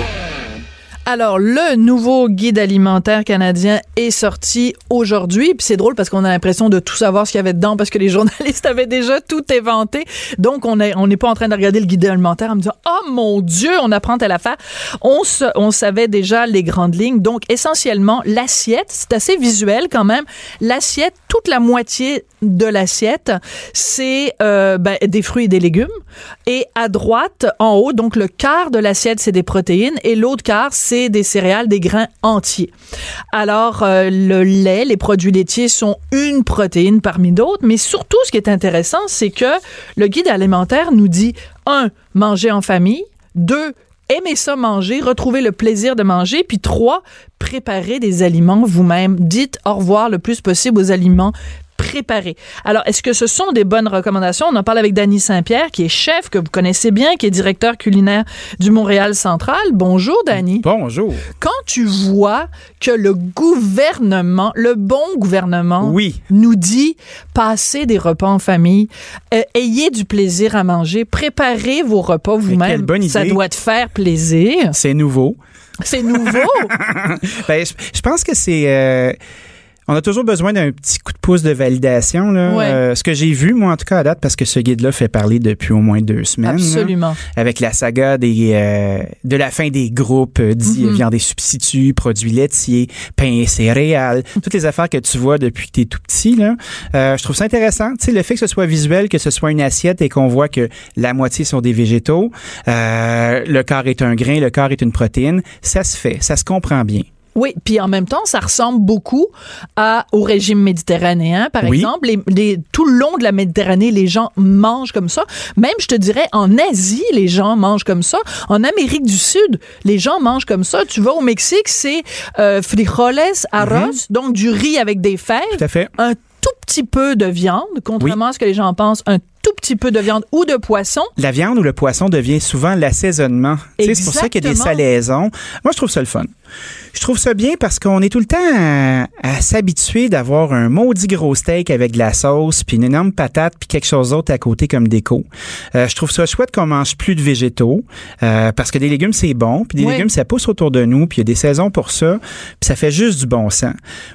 [SPEAKER 3] Alors, le nouveau guide alimentaire canadien est sorti aujourd'hui. Puis c'est drôle parce qu'on a l'impression de tout savoir ce qu'il y avait dedans parce que les journalistes avaient déjà tout inventé. Donc, on est- on n'est pas en train de regarder le guide alimentaire en me disant « Oh mon Dieu, on apprend telle affaire! » On, on savait déjà les grandes lignes. Donc, essentiellement, l'assiette, c'est assez visuel quand même. L'assiette, toute la moitié de l'assiette, c'est euh, ben, des fruits et des légumes. Et à droite, en haut, donc le quart de l'assiette, c'est des protéines et l'autre quart, c'est des céréales, des grains entiers. Alors, euh, le lait, les produits laitiers sont une protéine parmi d'autres, mais surtout, ce qui est intéressant, c'est que le guide alimentaire nous dit, un, manger en famille, deux, aimer ça manger, retrouver le plaisir de manger, puis trois, préparer des aliments vous-même. Dites au revoir le plus possible aux aliments préparés. Alors, est-ce que ce sont des bonnes recommandations? On en parle avec Danny Saint-Pierre, qui est chef, que vous connaissez bien, qui est directeur culinaire du Montréal Central. Bonjour, Danny.
[SPEAKER 7] Bonjour.
[SPEAKER 3] Quand tu vois que le gouvernement, le bon gouvernement,
[SPEAKER 7] Oui.
[SPEAKER 3] nous dit passez des repas en famille, euh, ayez du plaisir à manger, préparez vos repas vous-même.
[SPEAKER 7] quelle bonne
[SPEAKER 3] Ça doit te faire plaisir.
[SPEAKER 7] C'est nouveau.
[SPEAKER 3] C'est nouveau?
[SPEAKER 7] Ben, je, je pense que c'est. euh, on a toujours besoin d'un petit coup de pouce de validation. Là.
[SPEAKER 3] Ouais.
[SPEAKER 7] Euh, ce que j'ai vu, moi, en tout cas, à date, parce que ce guide-là fait parler depuis au moins deux semaines. là,
[SPEAKER 3] Absolument.
[SPEAKER 7] avec la saga des, euh, de la fin des groupes euh, dits
[SPEAKER 3] Mhm.
[SPEAKER 7] viande et substituts, produits laitiers, pain et céréales, toutes les affaires que tu vois depuis que tu es tout petit. Là. Euh, je trouve ça intéressant. Tu sais, le fait que ce soit visuel, que ce soit une assiette et qu'on voit que la moitié sont des végétaux, euh, le quart est un grain, le quart est une protéine, ça se fait, ça se comprend bien.
[SPEAKER 3] Oui, puis en même temps, ça ressemble beaucoup à, au régime méditerranéen, par
[SPEAKER 7] Oui.
[SPEAKER 3] exemple. Les, les- tout le long de la Méditerranée, les gens mangent comme ça. Même, je te dirais, en Asie, les gens mangent comme ça. En Amérique du Sud, les gens mangent comme ça. Tu vas au Mexique, c'est euh, frijoles, arroz, donc du riz avec des fèves,
[SPEAKER 7] Tout à fait.
[SPEAKER 3] un tout petit peu de viande, contrairement à ce que les gens pensent, un tout petit peu de viande ou de poisson.
[SPEAKER 7] La viande ou le poisson devient souvent l'assaisonnement. C'est pour ça qu'il y a des salaisons. Moi, je trouve ça le fun. Je trouve ça bien parce qu'on est tout le temps à, à s'habituer d'avoir un maudit gros steak avec de la sauce, puis une énorme patate, puis quelque chose d'autre à côté comme déco. Euh, je trouve ça chouette qu'on mange plus de végétaux euh, parce que des légumes, c'est bon, puis des
[SPEAKER 3] Oui.
[SPEAKER 7] légumes, ça pousse autour de nous, puis il y a des saisons pour ça, puis ça fait juste du bon sens.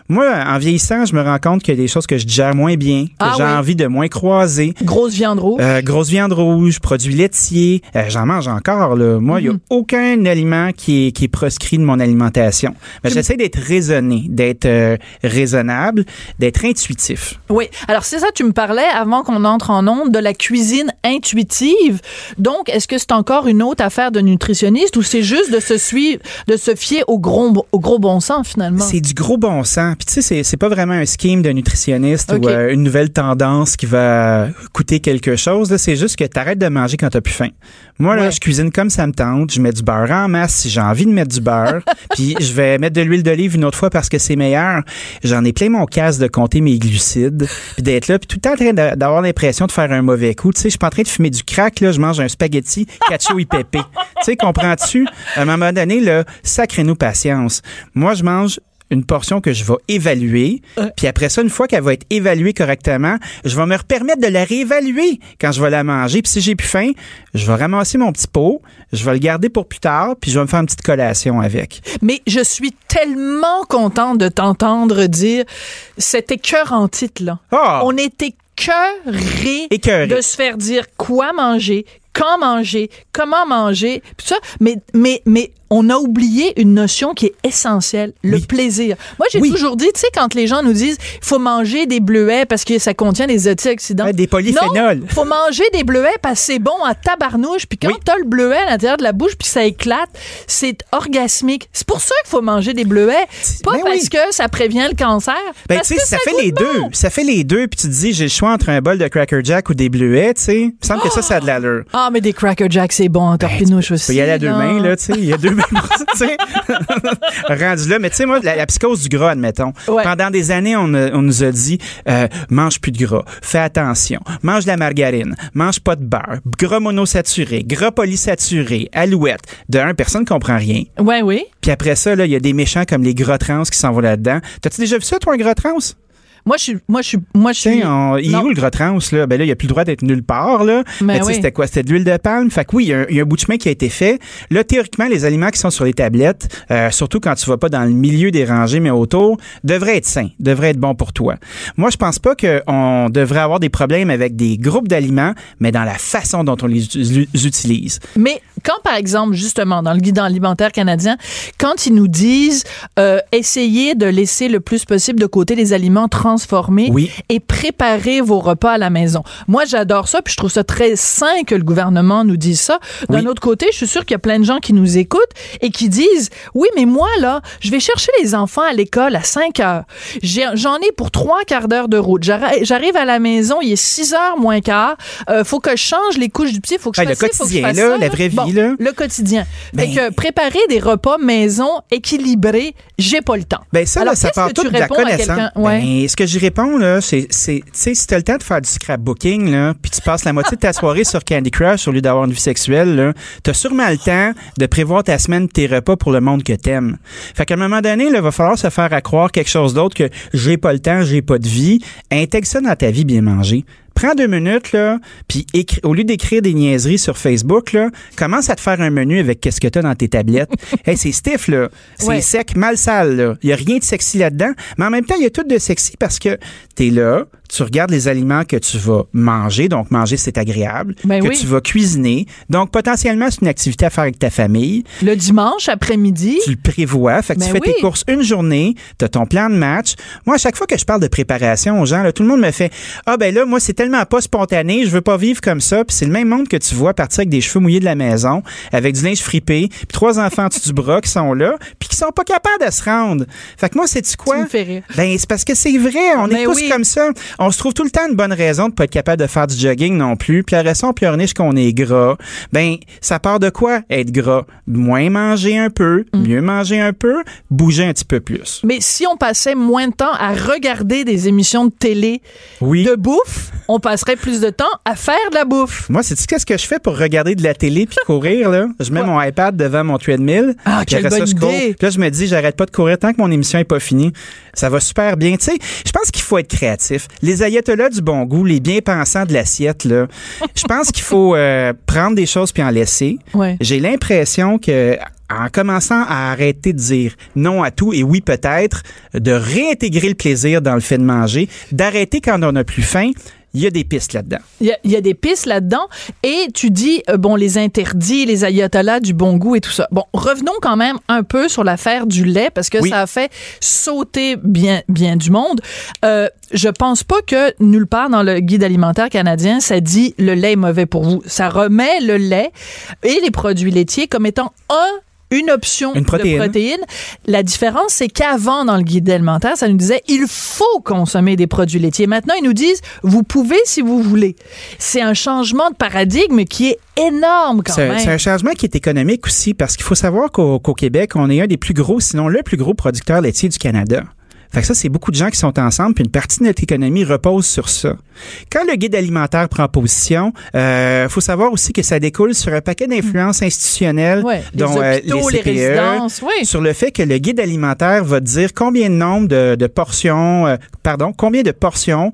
[SPEAKER 7] Moi, en vieillissant, je me rends compte qu'il y a des choses que je digère moins bien, que
[SPEAKER 3] Ah
[SPEAKER 7] j'ai
[SPEAKER 3] oui.
[SPEAKER 7] envie de moins croiser.
[SPEAKER 3] Grosse viande rouge.
[SPEAKER 7] Euh, grosse viande rouge, produits laitiers, j'en mange encore. Là. Moi, il
[SPEAKER 3] Mhm.
[SPEAKER 7] n'y a aucun aliment qui est, qui est proscrit de mon alimentation. Mais j'essaie d'être raisonné, d'être euh, raisonnable, d'être intuitif.
[SPEAKER 3] Oui. Alors, c'est ça, tu me parlais avant qu'on entre en onde de la cuisine intuitive. Donc, est-ce que c'est encore une autre affaire de nutritionniste ou c'est juste de se suivre, de se fier au gros, au gros bon sens, finalement?
[SPEAKER 7] C'est du gros bon sens. Puis tu sais, c'est- c'est pas vraiment un scheme de nutritionniste ou euh, une nouvelle tendance qui va coûter quelque chose. C'est juste que tu arrêtes de manger quand tu plus faim. Moi, là,
[SPEAKER 3] Ouais.
[SPEAKER 7] je cuisine comme ça me tente. Je mets du beurre en masse si j'ai envie de mettre du beurre. puis je vais mettre de l'huile d'olive une autre fois parce que c'est meilleur. J'en ai plein mon casse de compter mes glucides, puis d'être là, puis tout le temps en train d'avoir l'impression de faire un mauvais coup. Tu sais, je suis pas en train de fumer du crack, là, je mange un spaghetti cacio et pépé. Tu sais, comprends-tu? À un moment donné, là, sacrez-nous patience. Moi, je mange une portion que je vais évaluer. Puis après ça, une fois qu'elle va être évaluée correctement, je vais me permettre de la réévaluer quand je vais la manger. Puis si j'ai plus faim, je vais ramasser mon petit pot, je vais le garder pour plus tard, puis je vais me faire une petite collation avec.
[SPEAKER 3] Mais je suis tellement contente de t'entendre dire cet écœurant titre-là.
[SPEAKER 7] Ah!
[SPEAKER 3] On est écœuré
[SPEAKER 7] Écœuré.
[SPEAKER 3] de se faire dire quoi manger, quand manger, comment manger, puis ça. Mais, mais, mais on a oublié une notion qui est essentielle, le
[SPEAKER 7] Oui.
[SPEAKER 3] plaisir. Moi, j'ai
[SPEAKER 7] Oui.
[SPEAKER 3] toujours dit, tu sais, quand les gens nous disent, il faut manger des bleuets parce que ça contient des antioxydants.
[SPEAKER 7] Ouais, des polyphénols.
[SPEAKER 3] Non, faut manger des bleuets parce que c'est bon à tabarnouche. Puis quand
[SPEAKER 7] Oui.
[SPEAKER 3] t'as le bleuet à l'intérieur de la bouche puis ça éclate, c'est orgasmique. C'est pour ça qu'il faut manger des bleuets. Pas
[SPEAKER 7] Ben
[SPEAKER 3] parce que ça prévient le cancer.
[SPEAKER 7] Ben,
[SPEAKER 3] parce
[SPEAKER 7] tu sais,
[SPEAKER 3] que
[SPEAKER 7] ça, fait les deux. Ça fait les deux, puis tu te dis, j'ai le choix entre un bol de Cracker Jack ou des bleuets, tu sais. Il me semble que ça, ça a de l'allure.
[SPEAKER 3] Ah, mais des Cracker Jack, c'est bon en torpinouche
[SPEAKER 7] Tu
[SPEAKER 3] aussi.
[SPEAKER 7] peux y à deux mains, là, tu sais. Il y a deux mains Rendu là. Mais tu sais, moi, la, la psychose du gras, admettons.
[SPEAKER 3] Ouais.
[SPEAKER 7] Pendant des années, on, a- on nous a dit, euh, mange plus de gras, fais attention, mange de la margarine, mange pas de beurre, gras monosaturé, gras polysaturé, alouette. De un, personne comprend rien.
[SPEAKER 3] Ouais, oui.
[SPEAKER 7] Puis après ça, là, il y a des méchants comme les gras trans qui s'en vont là-dedans. T'as-tu déjà vu ça, toi, un gras trans?
[SPEAKER 3] Moi, je suis, moi, je suis, moi, je suis.
[SPEAKER 7] On- il est où le gras trans, là? Ben là, il a plus le droit d'être nulle part, là.
[SPEAKER 3] Ben
[SPEAKER 7] Mais tu sais,
[SPEAKER 3] oui.
[SPEAKER 7] c'était quoi? C'était de l'huile de palme? Fait que oui, il y, a un- il y a un bout de chemin qui a été fait. Là, théoriquement, les aliments qui sont sur les tablettes, euh, surtout quand tu vas pas dans le milieu des rangées, mais autour, devraient être sains, devraient être bons pour toi. Moi, je pense pas qu'on devrait avoir des problèmes avec des groupes d'aliments, mais dans la façon dont on les ut- utilise.
[SPEAKER 3] Mais quand, par exemple, justement, dans le guide alimentaire canadien, quand ils nous disent euh, essayez de laisser le plus possible de côté les aliments transformés
[SPEAKER 7] Oui.
[SPEAKER 3] et préparer vos repas à la maison. Moi, j'adore ça, puis je trouve ça très sain que le gouvernement nous dise ça. D'un
[SPEAKER 7] Oui.
[SPEAKER 3] autre côté, je suis sûre qu'il y a plein de gens qui nous écoutent et qui disent oui, mais moi, là, je vais chercher les enfants à l'école à 5 heures. J'en ai pour trois quarts d'heure de route. J'arri- J'arrive à la maison, il est 6 heures moins quart. Euh, faut que je change les couches du petit, faut que je
[SPEAKER 7] Ouais, le
[SPEAKER 3] fasse ci, faut que je
[SPEAKER 7] quotidien, là, la vraie vie,
[SPEAKER 3] Bon,
[SPEAKER 7] là.
[SPEAKER 3] Le quotidien.
[SPEAKER 7] Ben-
[SPEAKER 3] fait que préparer des repas maison équilibrés, j'ai pas le temps.
[SPEAKER 7] Ben ça,
[SPEAKER 3] Alors,
[SPEAKER 7] là, ça part tout de la connaissance.
[SPEAKER 3] Ouais.
[SPEAKER 7] Ben, ce que j'y réponds, là, c'est, c'est, tu sais, si t'as le temps de faire du scrapbooking, là, puis tu passes la moitié de ta soirée sur Candy Crush au lieu d'avoir une vie sexuelle, là, t'as sûrement le temps de prévoir ta semaine, tes repas pour le monde que t'aimes. Fait qu'à un moment donné, là, va falloir se faire à croire quelque chose d'autre que j'ai pas le temps, j'ai pas de vie. Intègre ça dans ta vie bien manger. Prends deux minutes, là, puis au lieu d'écrire des niaiseries sur Facebook, là, commence à te faire un menu avec qu'est-ce que t'as dans tes tablettes. hey, c'est stiff, là. C'est
[SPEAKER 3] Ouais.
[SPEAKER 7] sec, mal sale, là. Il y a rien de sexy là-dedans. Mais en même temps, il y a tout de sexy parce que t'es là, tu regardes les aliments que tu vas manger. Donc, manger, c'est agréable.
[SPEAKER 3] Ben
[SPEAKER 7] que
[SPEAKER 3] oui.
[SPEAKER 7] tu vas cuisiner. Donc, potentiellement, c'est une activité à faire avec ta famille.
[SPEAKER 3] Le dimanche après-midi,
[SPEAKER 7] Tu le prévois. Fait que
[SPEAKER 3] Ben
[SPEAKER 7] tu fais
[SPEAKER 3] oui.
[SPEAKER 7] tes courses une journée, tu as ton plan de match. Moi, à chaque fois que je parle de préparation aux gens, là, tout le monde me fait Ah ben là, moi, c'est tellement pas spontané, je veux pas vivre comme ça. Puis c'est le même monde que tu vois partir avec des cheveux mouillés de la maison, avec du linge fripé, puis trois enfants du bras qui sont là, puis qui sont pas capables de se rendre. Fait que moi, c'est quoi?
[SPEAKER 3] tu me fais rire.
[SPEAKER 7] Ben, c'est parce que c'est vrai, on
[SPEAKER 3] Ben
[SPEAKER 7] est tous
[SPEAKER 3] oui.
[SPEAKER 7] comme ça. On se trouve tout le temps une bonne raison de pas être capable de faire du jogging non plus. Puis la raison pleurniche qu'on est gras, ben, ça part de quoi être gras? Moins manger un peu,
[SPEAKER 3] Mm.
[SPEAKER 7] mieux manger un peu, bouger un petit peu plus.
[SPEAKER 3] Mais si on passait moins de temps à regarder des émissions de télé
[SPEAKER 7] Oui.
[SPEAKER 3] de bouffe, on passerait plus de temps à faire de la bouffe.
[SPEAKER 7] Moi, c'est qu'est-ce que je fais pour regarder de la télé puis courir là? Je mets mon iPad devant mon treadmill.
[SPEAKER 3] Ah,
[SPEAKER 7] puis
[SPEAKER 3] quelle
[SPEAKER 7] ça,
[SPEAKER 3] bonne
[SPEAKER 7] je cours.
[SPEAKER 3] idée.
[SPEAKER 7] Puis là, je me dis, j'arrête pas de courir tant que mon émission est pas finie. Ça va super bien. Tu sais, je pense qu'il faut être créatif. Les ayatollahs du bon goût, les bien-pensants de l'assiette, là, je pense qu'il faut euh, prendre des choses puis en laisser.
[SPEAKER 3] Ouais.
[SPEAKER 7] J'ai l'impression que en commençant à arrêter de dire non à tout et oui peut-être, de réintégrer le plaisir dans le fait de manger, d'arrêter quand on a plus faim, il y a des pistes là-dedans.
[SPEAKER 3] Il y, a, il y a des pistes là-dedans. Et tu dis, euh, bon, les interdits, les ayatollahs du bon goût et tout ça. Bon, revenons quand même un peu sur l'affaire du lait, parce que
[SPEAKER 7] Oui.
[SPEAKER 3] ça a fait sauter bien, bien du monde. Euh, je pense pas que nulle part dans le guide alimentaire canadien, ça dit le lait est mauvais pour vous. Ça remet le lait et les produits laitiers comme étant un une option
[SPEAKER 7] Une protéine.
[SPEAKER 3] de protéines. La différence, c'est qu'avant, dans le guide alimentaire, ça nous disait il faut consommer des produits laitiers. Maintenant, ils nous disent vous pouvez si vous voulez. C'est un changement de paradigme qui est énorme quand
[SPEAKER 7] C'est
[SPEAKER 3] même.
[SPEAKER 7] c'est un changement qui est économique aussi parce qu'il faut savoir qu'au qu'au Québec, on est un des plus gros, sinon le plus gros producteur laitier du Canada. Fait que ça, c'est beaucoup de gens qui sont ensemble, puis une partie de notre économie repose sur ça. Quand le guide alimentaire prend position, euh, faut savoir aussi que ça découle sur un paquet d'influences institutionnelles,
[SPEAKER 3] Ouais, les
[SPEAKER 7] dont euh,
[SPEAKER 3] hôpitaux,
[SPEAKER 7] les
[SPEAKER 3] les
[SPEAKER 7] CPE,
[SPEAKER 3] résidences, oui.
[SPEAKER 7] sur le fait que le guide alimentaire va dire combien de nombre de, de portions, euh, pardon, combien de portions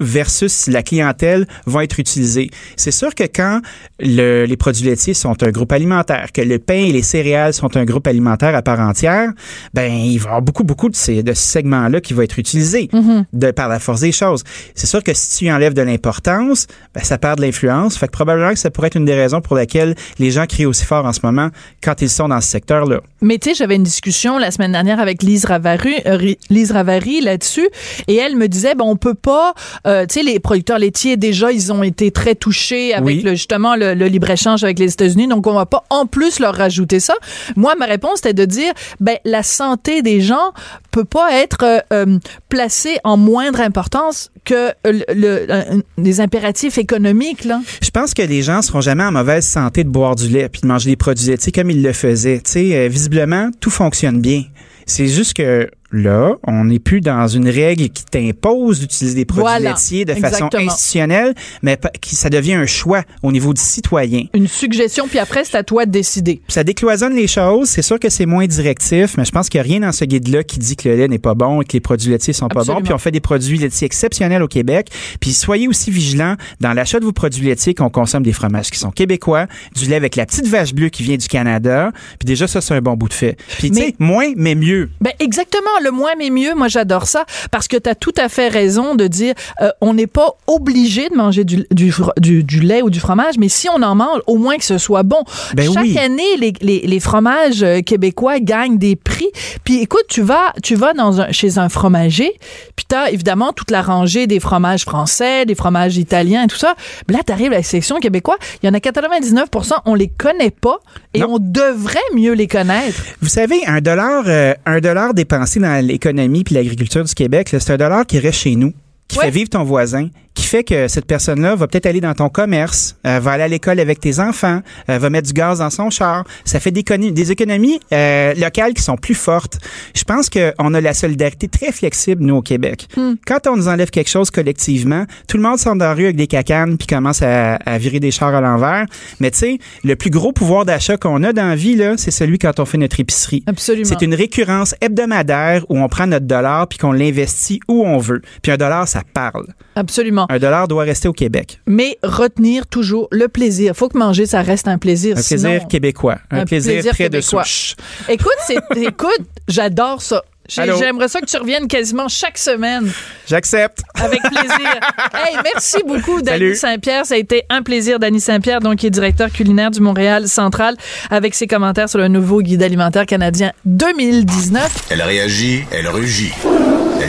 [SPEAKER 7] versus la clientèle vont être utilisées. C'est sûr que quand le- les produits laitiers sont un groupe alimentaire, que le pain et les céréales sont un groupe alimentaire à part entière, ben il va y avoir beaucoup beaucoup de ces de ce segment-là qui va être utilisé
[SPEAKER 3] Mm-hmm.
[SPEAKER 7] de par la force des choses. C'est sûr que si tu enlèves de l'importance, ben, ça perd de l'influence. Fait que probablement que ça pourrait être une des raisons pour laquelle les gens crient aussi fort en ce moment quand ils sont dans ce secteur-là.
[SPEAKER 3] Mais tu sais, j'avais une discussion la semaine dernière avec Lise Ravary, euh, Lise Ravary là-dessus, et elle me disait, ben on peut pas, euh, tu sais, les producteurs laitiers déjà, ils ont été très touchés avec
[SPEAKER 7] Oui.
[SPEAKER 3] le, justement le, le libre échange avec les États-Unis, donc on va pas en plus leur rajouter ça. Moi, ma réponse était de dire, ben la santé des gens peut pas être euh, placée en moindre importance que le, le- euh, impératifs économiques là.
[SPEAKER 7] Je pense que les gens seront jamais en mauvaise santé de boire du lait puis de manger des produits laitiers comme ils le faisaient. Tu sais, euh, visiblement, tout fonctionne bien. C'est juste que là, on n'est plus dans une règle qui t'impose d'utiliser des produits
[SPEAKER 3] Voilà,
[SPEAKER 7] laitiers de façon institutionnelle, mais qui ça devient un choix au niveau du citoyen.
[SPEAKER 3] Une suggestion, puis après c'est à toi de décider.
[SPEAKER 7] Ça décloisonne les choses. C'est sûr que c'est moins directif, mais je pense qu'il n'y a rien dans ce guide-là qui dit que le lait n'est pas bon et que les produits laitiers sont pas bons. Puis on fait des produits laitiers exceptionnels au Québec. Puis soyez aussi vigilants dans l'achat de vos produits laitiers qu'on consomme des fromages qui sont québécois, du lait avec la petite vache bleue qui vient du Canada. Puis déjà, ça, c'est un bon bout de fait. Puis tu sais, moins, mais mieux.
[SPEAKER 3] Ben exactement, le moins mais mieux, moi j'adore ça parce que tu as tout à fait raison de dire euh, on n'est pas obligé de manger du, du, fro- du, du lait ou du fromage, mais si on en mange, au moins que ce soit bon.
[SPEAKER 7] Ben
[SPEAKER 3] Chaque
[SPEAKER 7] oui.
[SPEAKER 3] année, les, les, les fromages euh, québécois gagnent des prix. Puis écoute, tu vas tu vas dans un, chez un fromager, puis tu as évidemment toute la rangée des fromages français, des fromages italiens et tout ça. Puis là, tu arrives à la section québécois, il y en a 99 on les connaît pas et
[SPEAKER 7] Non.
[SPEAKER 3] on devrait mieux les connaître.
[SPEAKER 7] Vous savez, un dollar, euh, un dollar dépensé dans l'économie puis l'agriculture du Québec, c'est un dollar qui reste chez nous, qui
[SPEAKER 3] Ouais.
[SPEAKER 7] fait vivre ton voisin, qui fait que cette personne-là va peut-être aller dans ton commerce, euh, va aller à l'école avec tes enfants, euh, va mettre du gaz dans son char. Ça fait des, économies- des économies euh, locales qui sont plus fortes. Je pense qu'on a la solidarité très flexible, nous, au Québec. Quand on nous enlève quelque chose collectivement, tout le monde sort dans la rue avec des cacanes puis commence à, à virer des chars à l'envers. Mais tu sais, le plus gros pouvoir d'achat qu'on a dans la vie, là, c'est celui quand on fait notre épicerie.
[SPEAKER 3] Absolument.
[SPEAKER 7] C'est une récurrence hebdomadaire où on prend notre dollar puis qu'on l'investit où on veut. Puis un dollar, ça parle.
[SPEAKER 3] Absolument.
[SPEAKER 7] Un dollar doit rester au Québec.
[SPEAKER 3] Mais retenir toujours le plaisir. Faut que manger, ça reste un plaisir.
[SPEAKER 7] Un
[SPEAKER 3] sinon-
[SPEAKER 7] plaisir québécois. Un,
[SPEAKER 3] Un
[SPEAKER 7] plaisir,
[SPEAKER 3] plaisir
[SPEAKER 7] près
[SPEAKER 3] québécois.
[SPEAKER 7] de souche.
[SPEAKER 3] Écoute, c'est, écoute, j'adore ça. J'aimerais ça que tu reviennes quasiment chaque semaine.
[SPEAKER 7] J'accepte.
[SPEAKER 3] Avec plaisir. hey, merci beaucoup, Dany. Saint-Pierre. Ça a été un plaisir, Dany Saint-Pierre, donc, qui est directeur culinaire du Montréal Central, avec ses commentaires sur le nouveau guide alimentaire canadien 2019.
[SPEAKER 2] Elle réagit, elle rugit.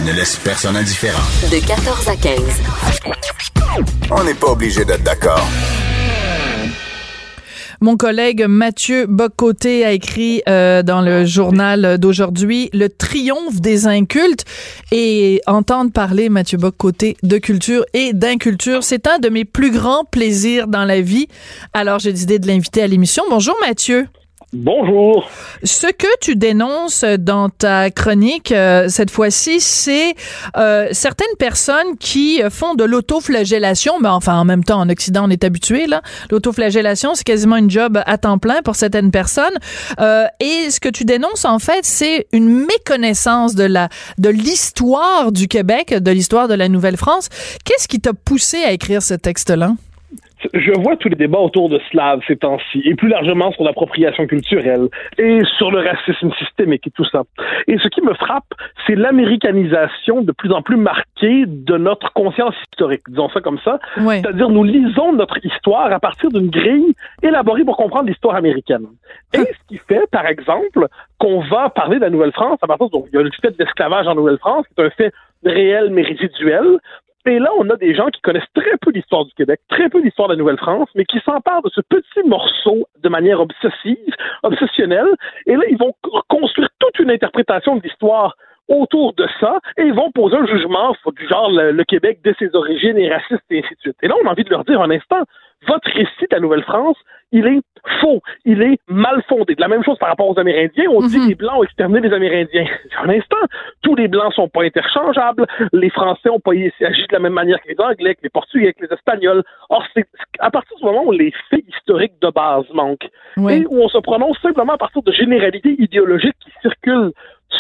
[SPEAKER 2] Elle ne laisse personne indifférent.
[SPEAKER 1] De 14 à 15.
[SPEAKER 2] On n'est pas obligé d'être d'accord.
[SPEAKER 3] Mon collègue Mathieu Bocoté a écrit euh, dans le journal d'aujourd'hui Le triomphe des incultes et entendre parler Mathieu Bocoté de culture et d'inculture, c'est un de mes plus grands plaisirs dans la vie. Alors j'ai décidé de l'inviter à l'émission. Bonjour Mathieu.
[SPEAKER 6] Bonjour.
[SPEAKER 3] Ce que tu dénonces dans ta chronique euh, cette fois-ci, c'est euh, certaines personnes qui font de l'autoflagellation, mais enfin en même temps en Occident on est habitué là. L'autoflagellation c'est quasiment une job à temps plein pour certaines personnes. Euh, et ce que tu dénonces en fait, c'est une méconnaissance de la de l'histoire du Québec, de l'histoire de la Nouvelle-France. Qu'est-ce qui t'a poussé à écrire ce texte-là?
[SPEAKER 6] Je vois tous les débats autour de Slav ces temps-ci, et plus largement sur l'appropriation culturelle, et sur le racisme systémique et tout ça. Et ce qui me frappe, c'est l'américanisation de plus en plus marquée de notre conscience historique, disons ça comme ça. C'est-à-dire, nous lisons notre histoire à partir d'une grille élaborée pour comprendre l'histoire américaine. Et ce qui fait, par exemple, qu'on va parler de la Nouvelle-France à partir de, il y a le fait d'esclavage en Nouvelle-France, qui est un fait réel mais résiduel. Et là, on a des gens qui connaissent très peu l'histoire du Québec, très peu l'histoire de la Nouvelle-France, mais qui s'emparent de ce petit morceau de manière obsessive, obsessionnelle. Et là, ils vont construire toute une interprétation de l'histoire autour de ça et ils vont poser un jugement du genre le, le Québec dès ses origines est raciste et ainsi de suite. Et là, on a envie de leur dire un instant, votre récit de la Nouvelle-France, il est faux, il est mal fondé. De la même chose par rapport aux Amérindiens, on dit que mhm. les Blancs ont exterminé les Amérindiens. Un instant, tous les Blancs sont pas interchangeables, les Français ont pas agi de la même manière que les Anglais, que les Portugais, que les Espagnols. Or, c'est à partir du moment où les faits historiques de base manquent, et où on se prononce simplement à partir de généralités idéologiques qui circulent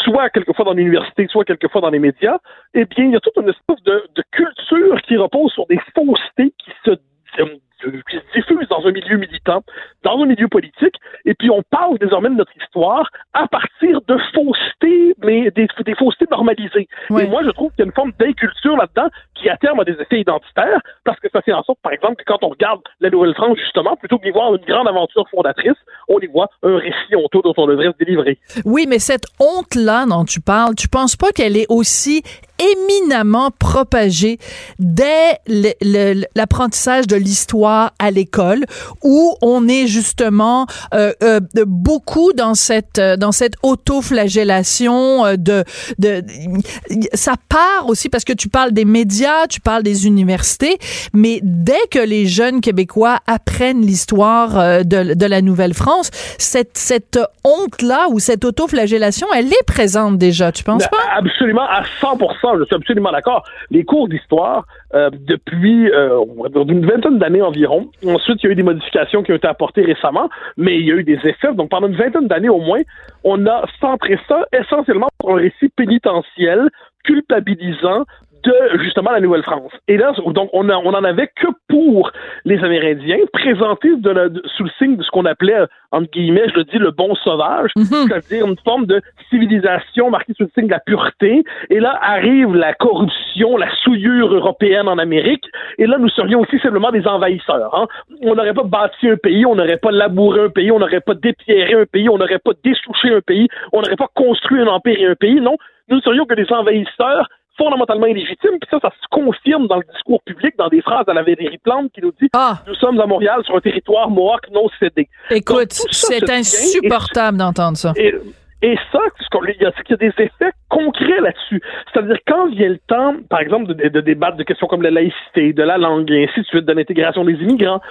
[SPEAKER 6] soit quelquefois dans l'université, soit quelquefois dans les médias, eh bien, il y a toute une espèce de, de culture qui repose sur des faussetés qui se qui se diffuse dans un milieu militant, dans un milieu politique, et puis on parle désormais de notre histoire à partir de faussetés, mais des, des faussetés normalisées. Et moi, je trouve qu'il y a une forme d'inculture là-dedans qui, à terme, a des effets identitaires, parce que ça fait en sorte, par exemple, que quand on regarde la Nouvelle-France, justement, plutôt que d'y voir une grande aventure fondatrice, on y voit un récit honteux dont on devrait se délivrer.
[SPEAKER 3] Oui, mais cette honte-là dont tu parles, tu penses pas qu'elle est aussi éminemment propagée dès l'apprentissage de l'histoire à l'école, où on est justement euh, euh, beaucoup dans cette dans cette autoflagellation euh, de de ça part aussi parce que tu parles des médias, tu parles des universités, mais dès que les jeunes québécois apprennent l'histoire de, de la Nouvelle-France, cette cette honte là ou cette autoflagellation, elle est présente déjà, tu penses pas?
[SPEAKER 6] Absolument à 100% je suis absolument d'accord. Les cours d'histoire, euh, depuis euh, une vingtaine d'années ensuite, il y a eu des modifications qui ont été apportées récemment, mais il y a eu des effets. Donc, pendant une vingtaine d'années au moins, on a centré ça essentiellement sur un récit pénitentiel culpabilisant de justement la Nouvelle-France. Et là, donc, on, a, on en avait que pour les Amérindiens, présentés de sous le signe de ce qu'on appelait, entre guillemets, je le dis, le bon sauvage, mhm. c'est-à-dire une forme de civilisation marquée sous le signe de la pureté. Et là arrive la corruption, la souillure européenne en Amérique. Et là, nous serions aussi simplement des envahisseurs. Hein. On n'aurait pas bâti un pays, on n'aurait pas labouré un pays, on n'aurait pas dépierré un pays, on n'aurait pas dessouché un pays, on n'aurait pas construit un empire et un pays. Non, nous serions que des envahisseurs fondamentalement illégitime. Puis ça, ça se confirme dans le discours public, dans des phrases à la Valérie Plante qui nous dit ah. Nous sommes à Montréal sur un territoire mohawk non cédé.
[SPEAKER 3] Écoute, c'est insupportable d'entendre ça.
[SPEAKER 6] Et ça, il y, a des effets concrets là-dessus. C'est-à-dire, quand vient le temps, par exemple, de, débattre de questions comme la laïcité, de la langue, et ainsi de suite, de l'intégration des immigrants,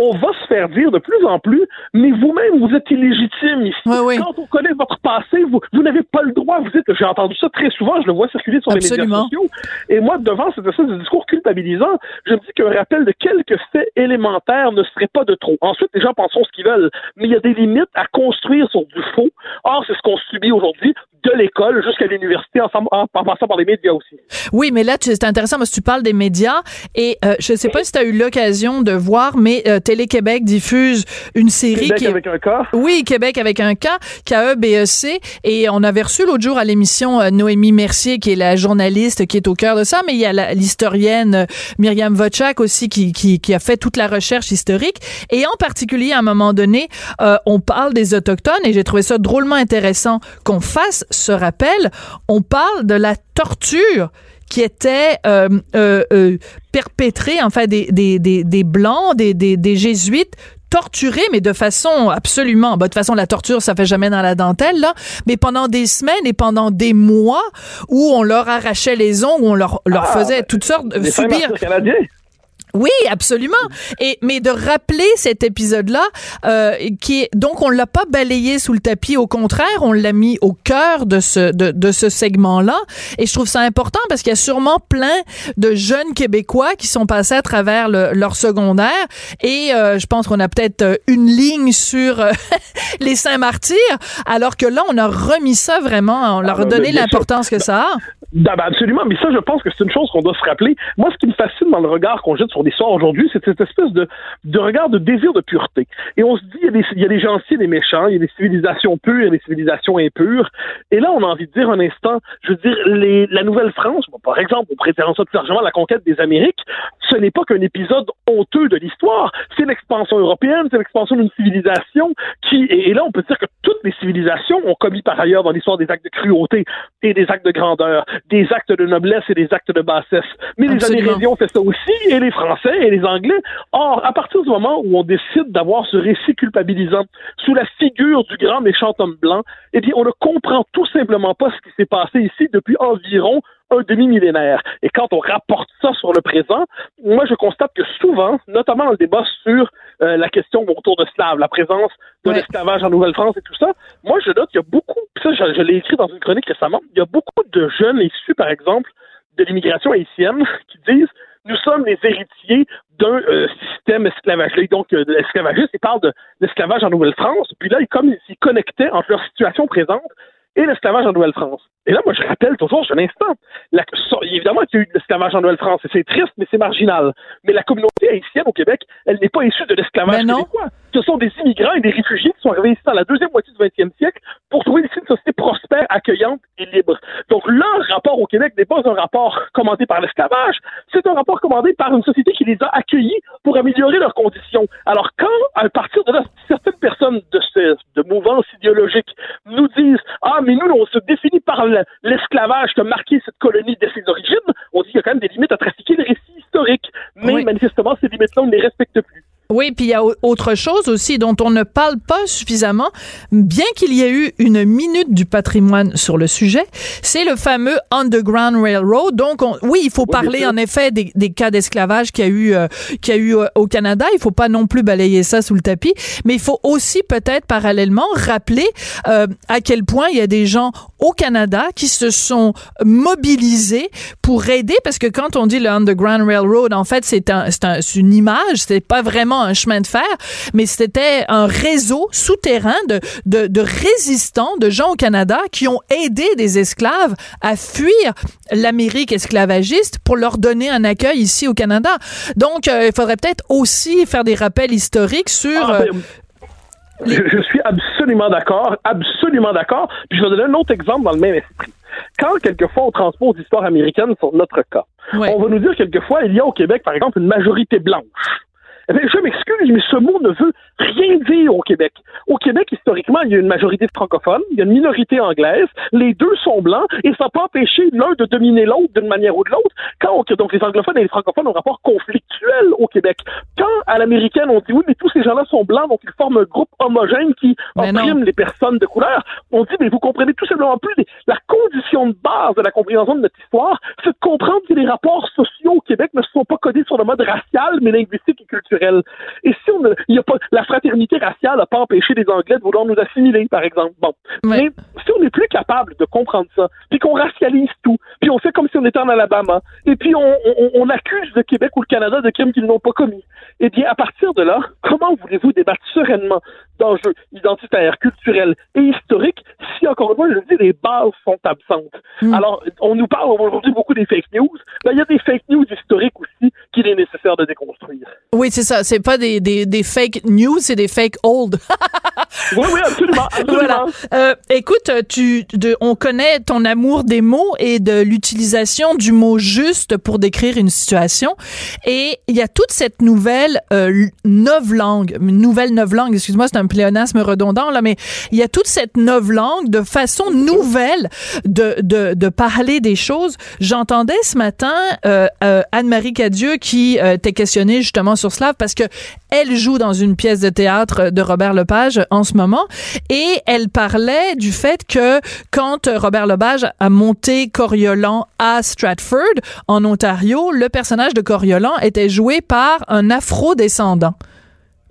[SPEAKER 6] on va se faire dire de plus en plus, mais vous-même, vous êtes illégitime ici. Quand on connaît votre passé, vous, vous n'avez pas le droit, vous êtes, j'ai entendu ça très souvent, je le vois circuler sur les médias sociaux. Et moi, devant cette espèce de discours culpabilisant, je me dis qu'un rappel de quelques faits élémentaires ne serait pas de trop. Ensuite, les gens pensent ce qu'ils veulent, mais il y a des limites à construire sur du faux. Or, c'est ce qu'on subit aujourd'hui de l'école jusqu'à l'université en, passant par les médias aussi.
[SPEAKER 3] Oui, mais là, c'est intéressant parce que tu parles des médias et euh, je ne sais pas si tu as eu l'occasion de voir, mais euh, Télé-Québec diffuse une série
[SPEAKER 6] Québec avec un cas.
[SPEAKER 3] Oui, Québec avec un cas, KE-BEC. Et on avait reçu l'autre jour à l'émission euh, Noémie Mercier, qui est la journaliste qui est au cœur de ça, mais il y a l'historienne Myriam Vochak aussi qui, qui, qui, a fait toute la recherche historique. Et en particulier, à un moment donné, on parle des Autochtones et j'ai trouvé ça drôlement intéressant qu'on fasse ce rappel. On parle de la torture qui était euh, euh, euh, perpétrée, en fait, des, des, des, des Blancs, des, des, des Jésuites torturés, mais de façon absolument, bah, de toute façon, la torture, ça fait jamais dans la dentelle, là, mais pendant des semaines et pendant des mois où on leur arrachait les ongles, où on leur, leur ah, faisait toutes sortes de subir. Oui, absolument. Et mais de rappeler cet épisode-là, euh, qui est donc on l'a pas balayé sous le tapis, au contraire, on l'a mis au cœur de ce de, de ce segment-là. Et je trouve ça important parce qu'il y a sûrement plein de jeunes Québécois qui sont passés à travers leur secondaire. Et euh, je pense qu'on a peut-être euh, une ligne sur euh, les Saint-Martyrs, alors que là on a remis ça vraiment, on leur a ah, donné l'importance que ça a.
[SPEAKER 6] Ben, ben, absolument, mais ça, je pense que c'est une chose qu'on doit se rappeler. Moi, ce qui me fascine dans le regard qu'on jette sur l'histoire aujourd'hui, c'est cette espèce de, regard de désir de pureté. Et on se dit, il y a des, il y a gentils et des méchants, il y a des civilisations pures et des civilisations impures. Et là, on a envie de dire un instant, je veux dire, la Nouvelle-France, par exemple, on prétend ça plus largement la conquête des Amériques, ce n'est pas qu'un épisode honteux de l'histoire, c'est l'expansion européenne, c'est l'expansion d'une civilisation qui, et, là, on peut dire que toutes les civilisations ont commis par ailleurs dans l'histoire des actes de cruauté et des actes de grandeur des actes de noblesse et des actes de bassesse. Mais les Amérindiens ont fait ça aussi, et les Français et les Anglais. Or, à partir du moment où on décide d'avoir ce récit culpabilisant sous la figure du grand méchant homme blanc, eh bien, on ne comprend tout simplement pas ce qui s'est passé ici depuis environ un demi-millénaire. Et quand on rapporte ça sur le présent, moi, je constate que souvent, notamment dans le débat sur euh, la question autour de Slav, la présence de l'esclavage en Nouvelle-France et tout ça, moi, je note qu'il y a beaucoup, ça, je, je l'ai écrit dans une chronique récemment, il y a beaucoup de jeunes issus, par exemple, de l'immigration haïtienne qui disent nous sommes les héritiers d'un euh, système esclavagiste, donc euh, l'esclavagiste, ils parlent de l'esclavage en Nouvelle-France, puis là, ils, comme ils connectaient entre leur situation présente et l'esclavage en Nouvelle-France. Et là, moi, je rappelle toujours sur l'instant, évidemment qu'il y a eu de l'esclavage en Nouvelle-France, et c'est triste, mais c'est marginal. Mais la communauté haïtienne au Québec, elle n'est pas issue de l'esclavage québécois. Ce sont des immigrants et des réfugiés qui sont arrivés ici dans la deuxième moitié du 20e siècle pour trouver ici une société prospère, accueillante et libre. Donc leur rapport au Québec n'est pas un rapport commandé par l'esclavage, c'est un rapport commandé par une société qui les a accueillis pour améliorer leurs conditions. Alors quand, à partir de là, personnes de, ces, de mouvance idéologique nous disent « Ah, mais nous, on se définit par l'esclavage qui a marqué cette colonie dès ses origines », on dit qu'il y a quand même des limites à trafiquer les récits historiques. Mais manifestement, ces limites-là, on ne les respecte plus.
[SPEAKER 3] Oui, puis il y a autre chose aussi dont on ne parle pas suffisamment, bien qu'il y ait eu une minute du patrimoine sur le sujet, c'est le fameux Underground Railroad. Donc, oui, il faut parler en effet des, des cas d'esclavage qu'il y a eu, euh, qu'il y a eu euh, au Canada. Il faut pas non plus balayer ça sous le tapis, mais il faut aussi peut-être parallèlement rappeler euh, à quel point il y a des gens au Canada qui se sont mobilisés pour aider, parce que quand on dit le Underground Railroad, en fait, c'est un, c'est un, une image, c'est pas vraiment un chemin de fer, mais c'était un réseau souterrain de, de, de, résistants, de gens au Canada qui ont aidé des esclaves à fuir l'Amérique esclavagiste pour leur donner un accueil ici au Canada. Donc, euh, il faudrait peut-être aussi faire des rappels historiques sur... Ah, ben,
[SPEAKER 6] euh, je, suis absolument d'accord, absolument d'accord. Puis je vais donner un autre exemple dans le même esprit. Quand quelquefois on transpose l'histoire américaine sur notre cas, on va nous dire quelquefois il y a au Québec, par exemple, une majorité blanche. Je m'excuse, mais ce mot ne veut rien dire au Québec. Au Québec, historiquement, il y a une majorité francophone, il y a une minorité anglaise, les deux sont blancs, et ça n'a pas empêché l'un de dominer l'autre d'une manière ou de l'autre. Quand donc les anglophones et les francophones ont un rapport conflictuel au Québec. Quand à l'américaine on dit oui, mais tous ces gens-là sont blancs, donc ils forment un groupe homogène qui opprime les personnes de couleur, on dit mais vous comprenez tout simplement plus la condition de base de la compréhension de notre histoire, c'est de comprendre que les rapports sociaux au Québec ne sont pas codés sur le mode racial, mais linguistique et culturel. Et si on il y a pas, la fraternité raciale n'a pas empêché les Anglais de vouloir nous assimiler, par exemple. Bon. Mais si on n'est plus capable de comprendre ça, puis qu'on racialise tout, puis on fait comme si on était en Alabama, et puis on, on, accuse le Québec ou le Canada de crimes qu'ils n'ont pas commis, eh bien, à partir de là, comment voulez-vous débattre sereinement d'enjeux identitaires, culturels et historiques si, encore une fois, je le dis, les bases sont absentes? Hmm. Alors, on nous parle aujourd'hui beaucoup des fake news. Ben, il y a des fake news historiques aussi qu'il est nécessaire de déconstruire.
[SPEAKER 3] Oui, c'est ça. C'est pas des, des, des fake news, c'est des fake old.
[SPEAKER 6] oui, oui, absolument.
[SPEAKER 3] Voilà. Euh, écoute, tu, de, on connaît ton amour des mots et de l'utilisation du mot juste pour décrire une situation. Et il y a toute cette nouvelle euh, langue, nouvelle langue. excuse-moi, c'est un pléonasme redondant, là, mais il y a toute cette langue de façon nouvelle de, de, de parler des choses. J'entendais ce matin euh, euh Anne-Marie Cadieux qui t'est questionnée justement sur cela parce que elle joue dans une pièce de théâtre de Robert Lepage en ce moment et elle parlait du fait que quand Robert Lepage a monté Coriolan à Stratford en Ontario, le personnage de Coriolan était joué par un afro-descendant.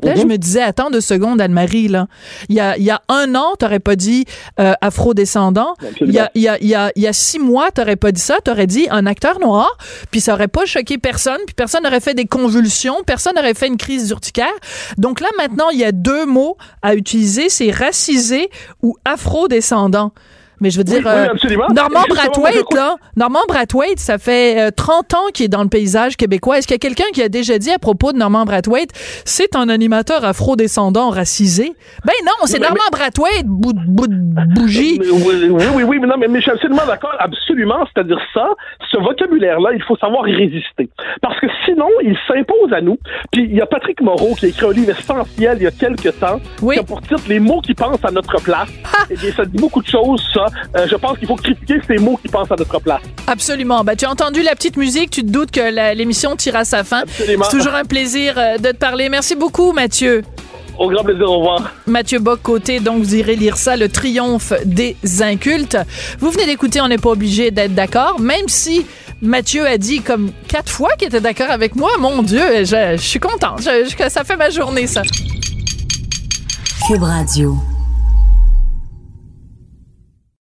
[SPEAKER 3] Là, je mhm. me disais, attends deux secondes, Anne-Marie, là. Il y a, il y a un an, t'aurais pas dit euh, afro-descendant. Il y a, il y, a, il y, a, il y a six mois, t'aurais pas dit ça. T'aurais dit un acteur noir, puis ça aurait pas choqué personne, puis personne n'aurait fait des convulsions, personne n'aurait fait une crise urticaire. Donc là, maintenant, il y a deux mots à utiliser, c'est racisé ou afro-descendant. Mais je veux dire, euh, Normand Brathwaite, là, Normand Brathwaite, ça fait 30 euh, ans qu'il est dans le paysage québécois. Est-ce qu'il y a quelqu'un qui a déjà dit à propos de Normand Brathwaite, c'est un animateur afro-descendant racisé? Ben non, c'est Normand Brathwaite, bout, bout de bougie.
[SPEAKER 6] Oui, oui, oui, mais non, mais, je suis absolument d'accord, absolument. C'est-à-dire ça, ce vocabulaire-là, il faut savoir y résister. Parce que sinon, il s'impose à nous. Puis il y a Patrick Moreau qui a écrit un livre essentiel il y a quelques temps, oui. qui a pour titre Les mots qui pensent à notre place. Eh bien, ça dit beaucoup de choses, ça. Euh, je pense qu'il faut critiquer ces mots qui pensent à notre place.
[SPEAKER 3] Absolument. Ben, tu as entendu la petite musique, tu te doutes que l'émission tire à sa fin.
[SPEAKER 6] Absolument.
[SPEAKER 3] C'est toujours un plaisir euh, de te parler. Merci beaucoup, Mathieu.
[SPEAKER 6] Au grand plaisir, au revoir.
[SPEAKER 3] Mathieu Bock-Côté, donc vous irez lire ça, Le triomphe des incultes. Vous venez d'écouter, on n'est pas obligé d'être d'accord, même si Mathieu a dit comme quatre fois qu'il était d'accord avec moi. Mon Dieu, je, je suis contente. Je- je- ça fait ma journée, ça.
[SPEAKER 1] Cube Radio.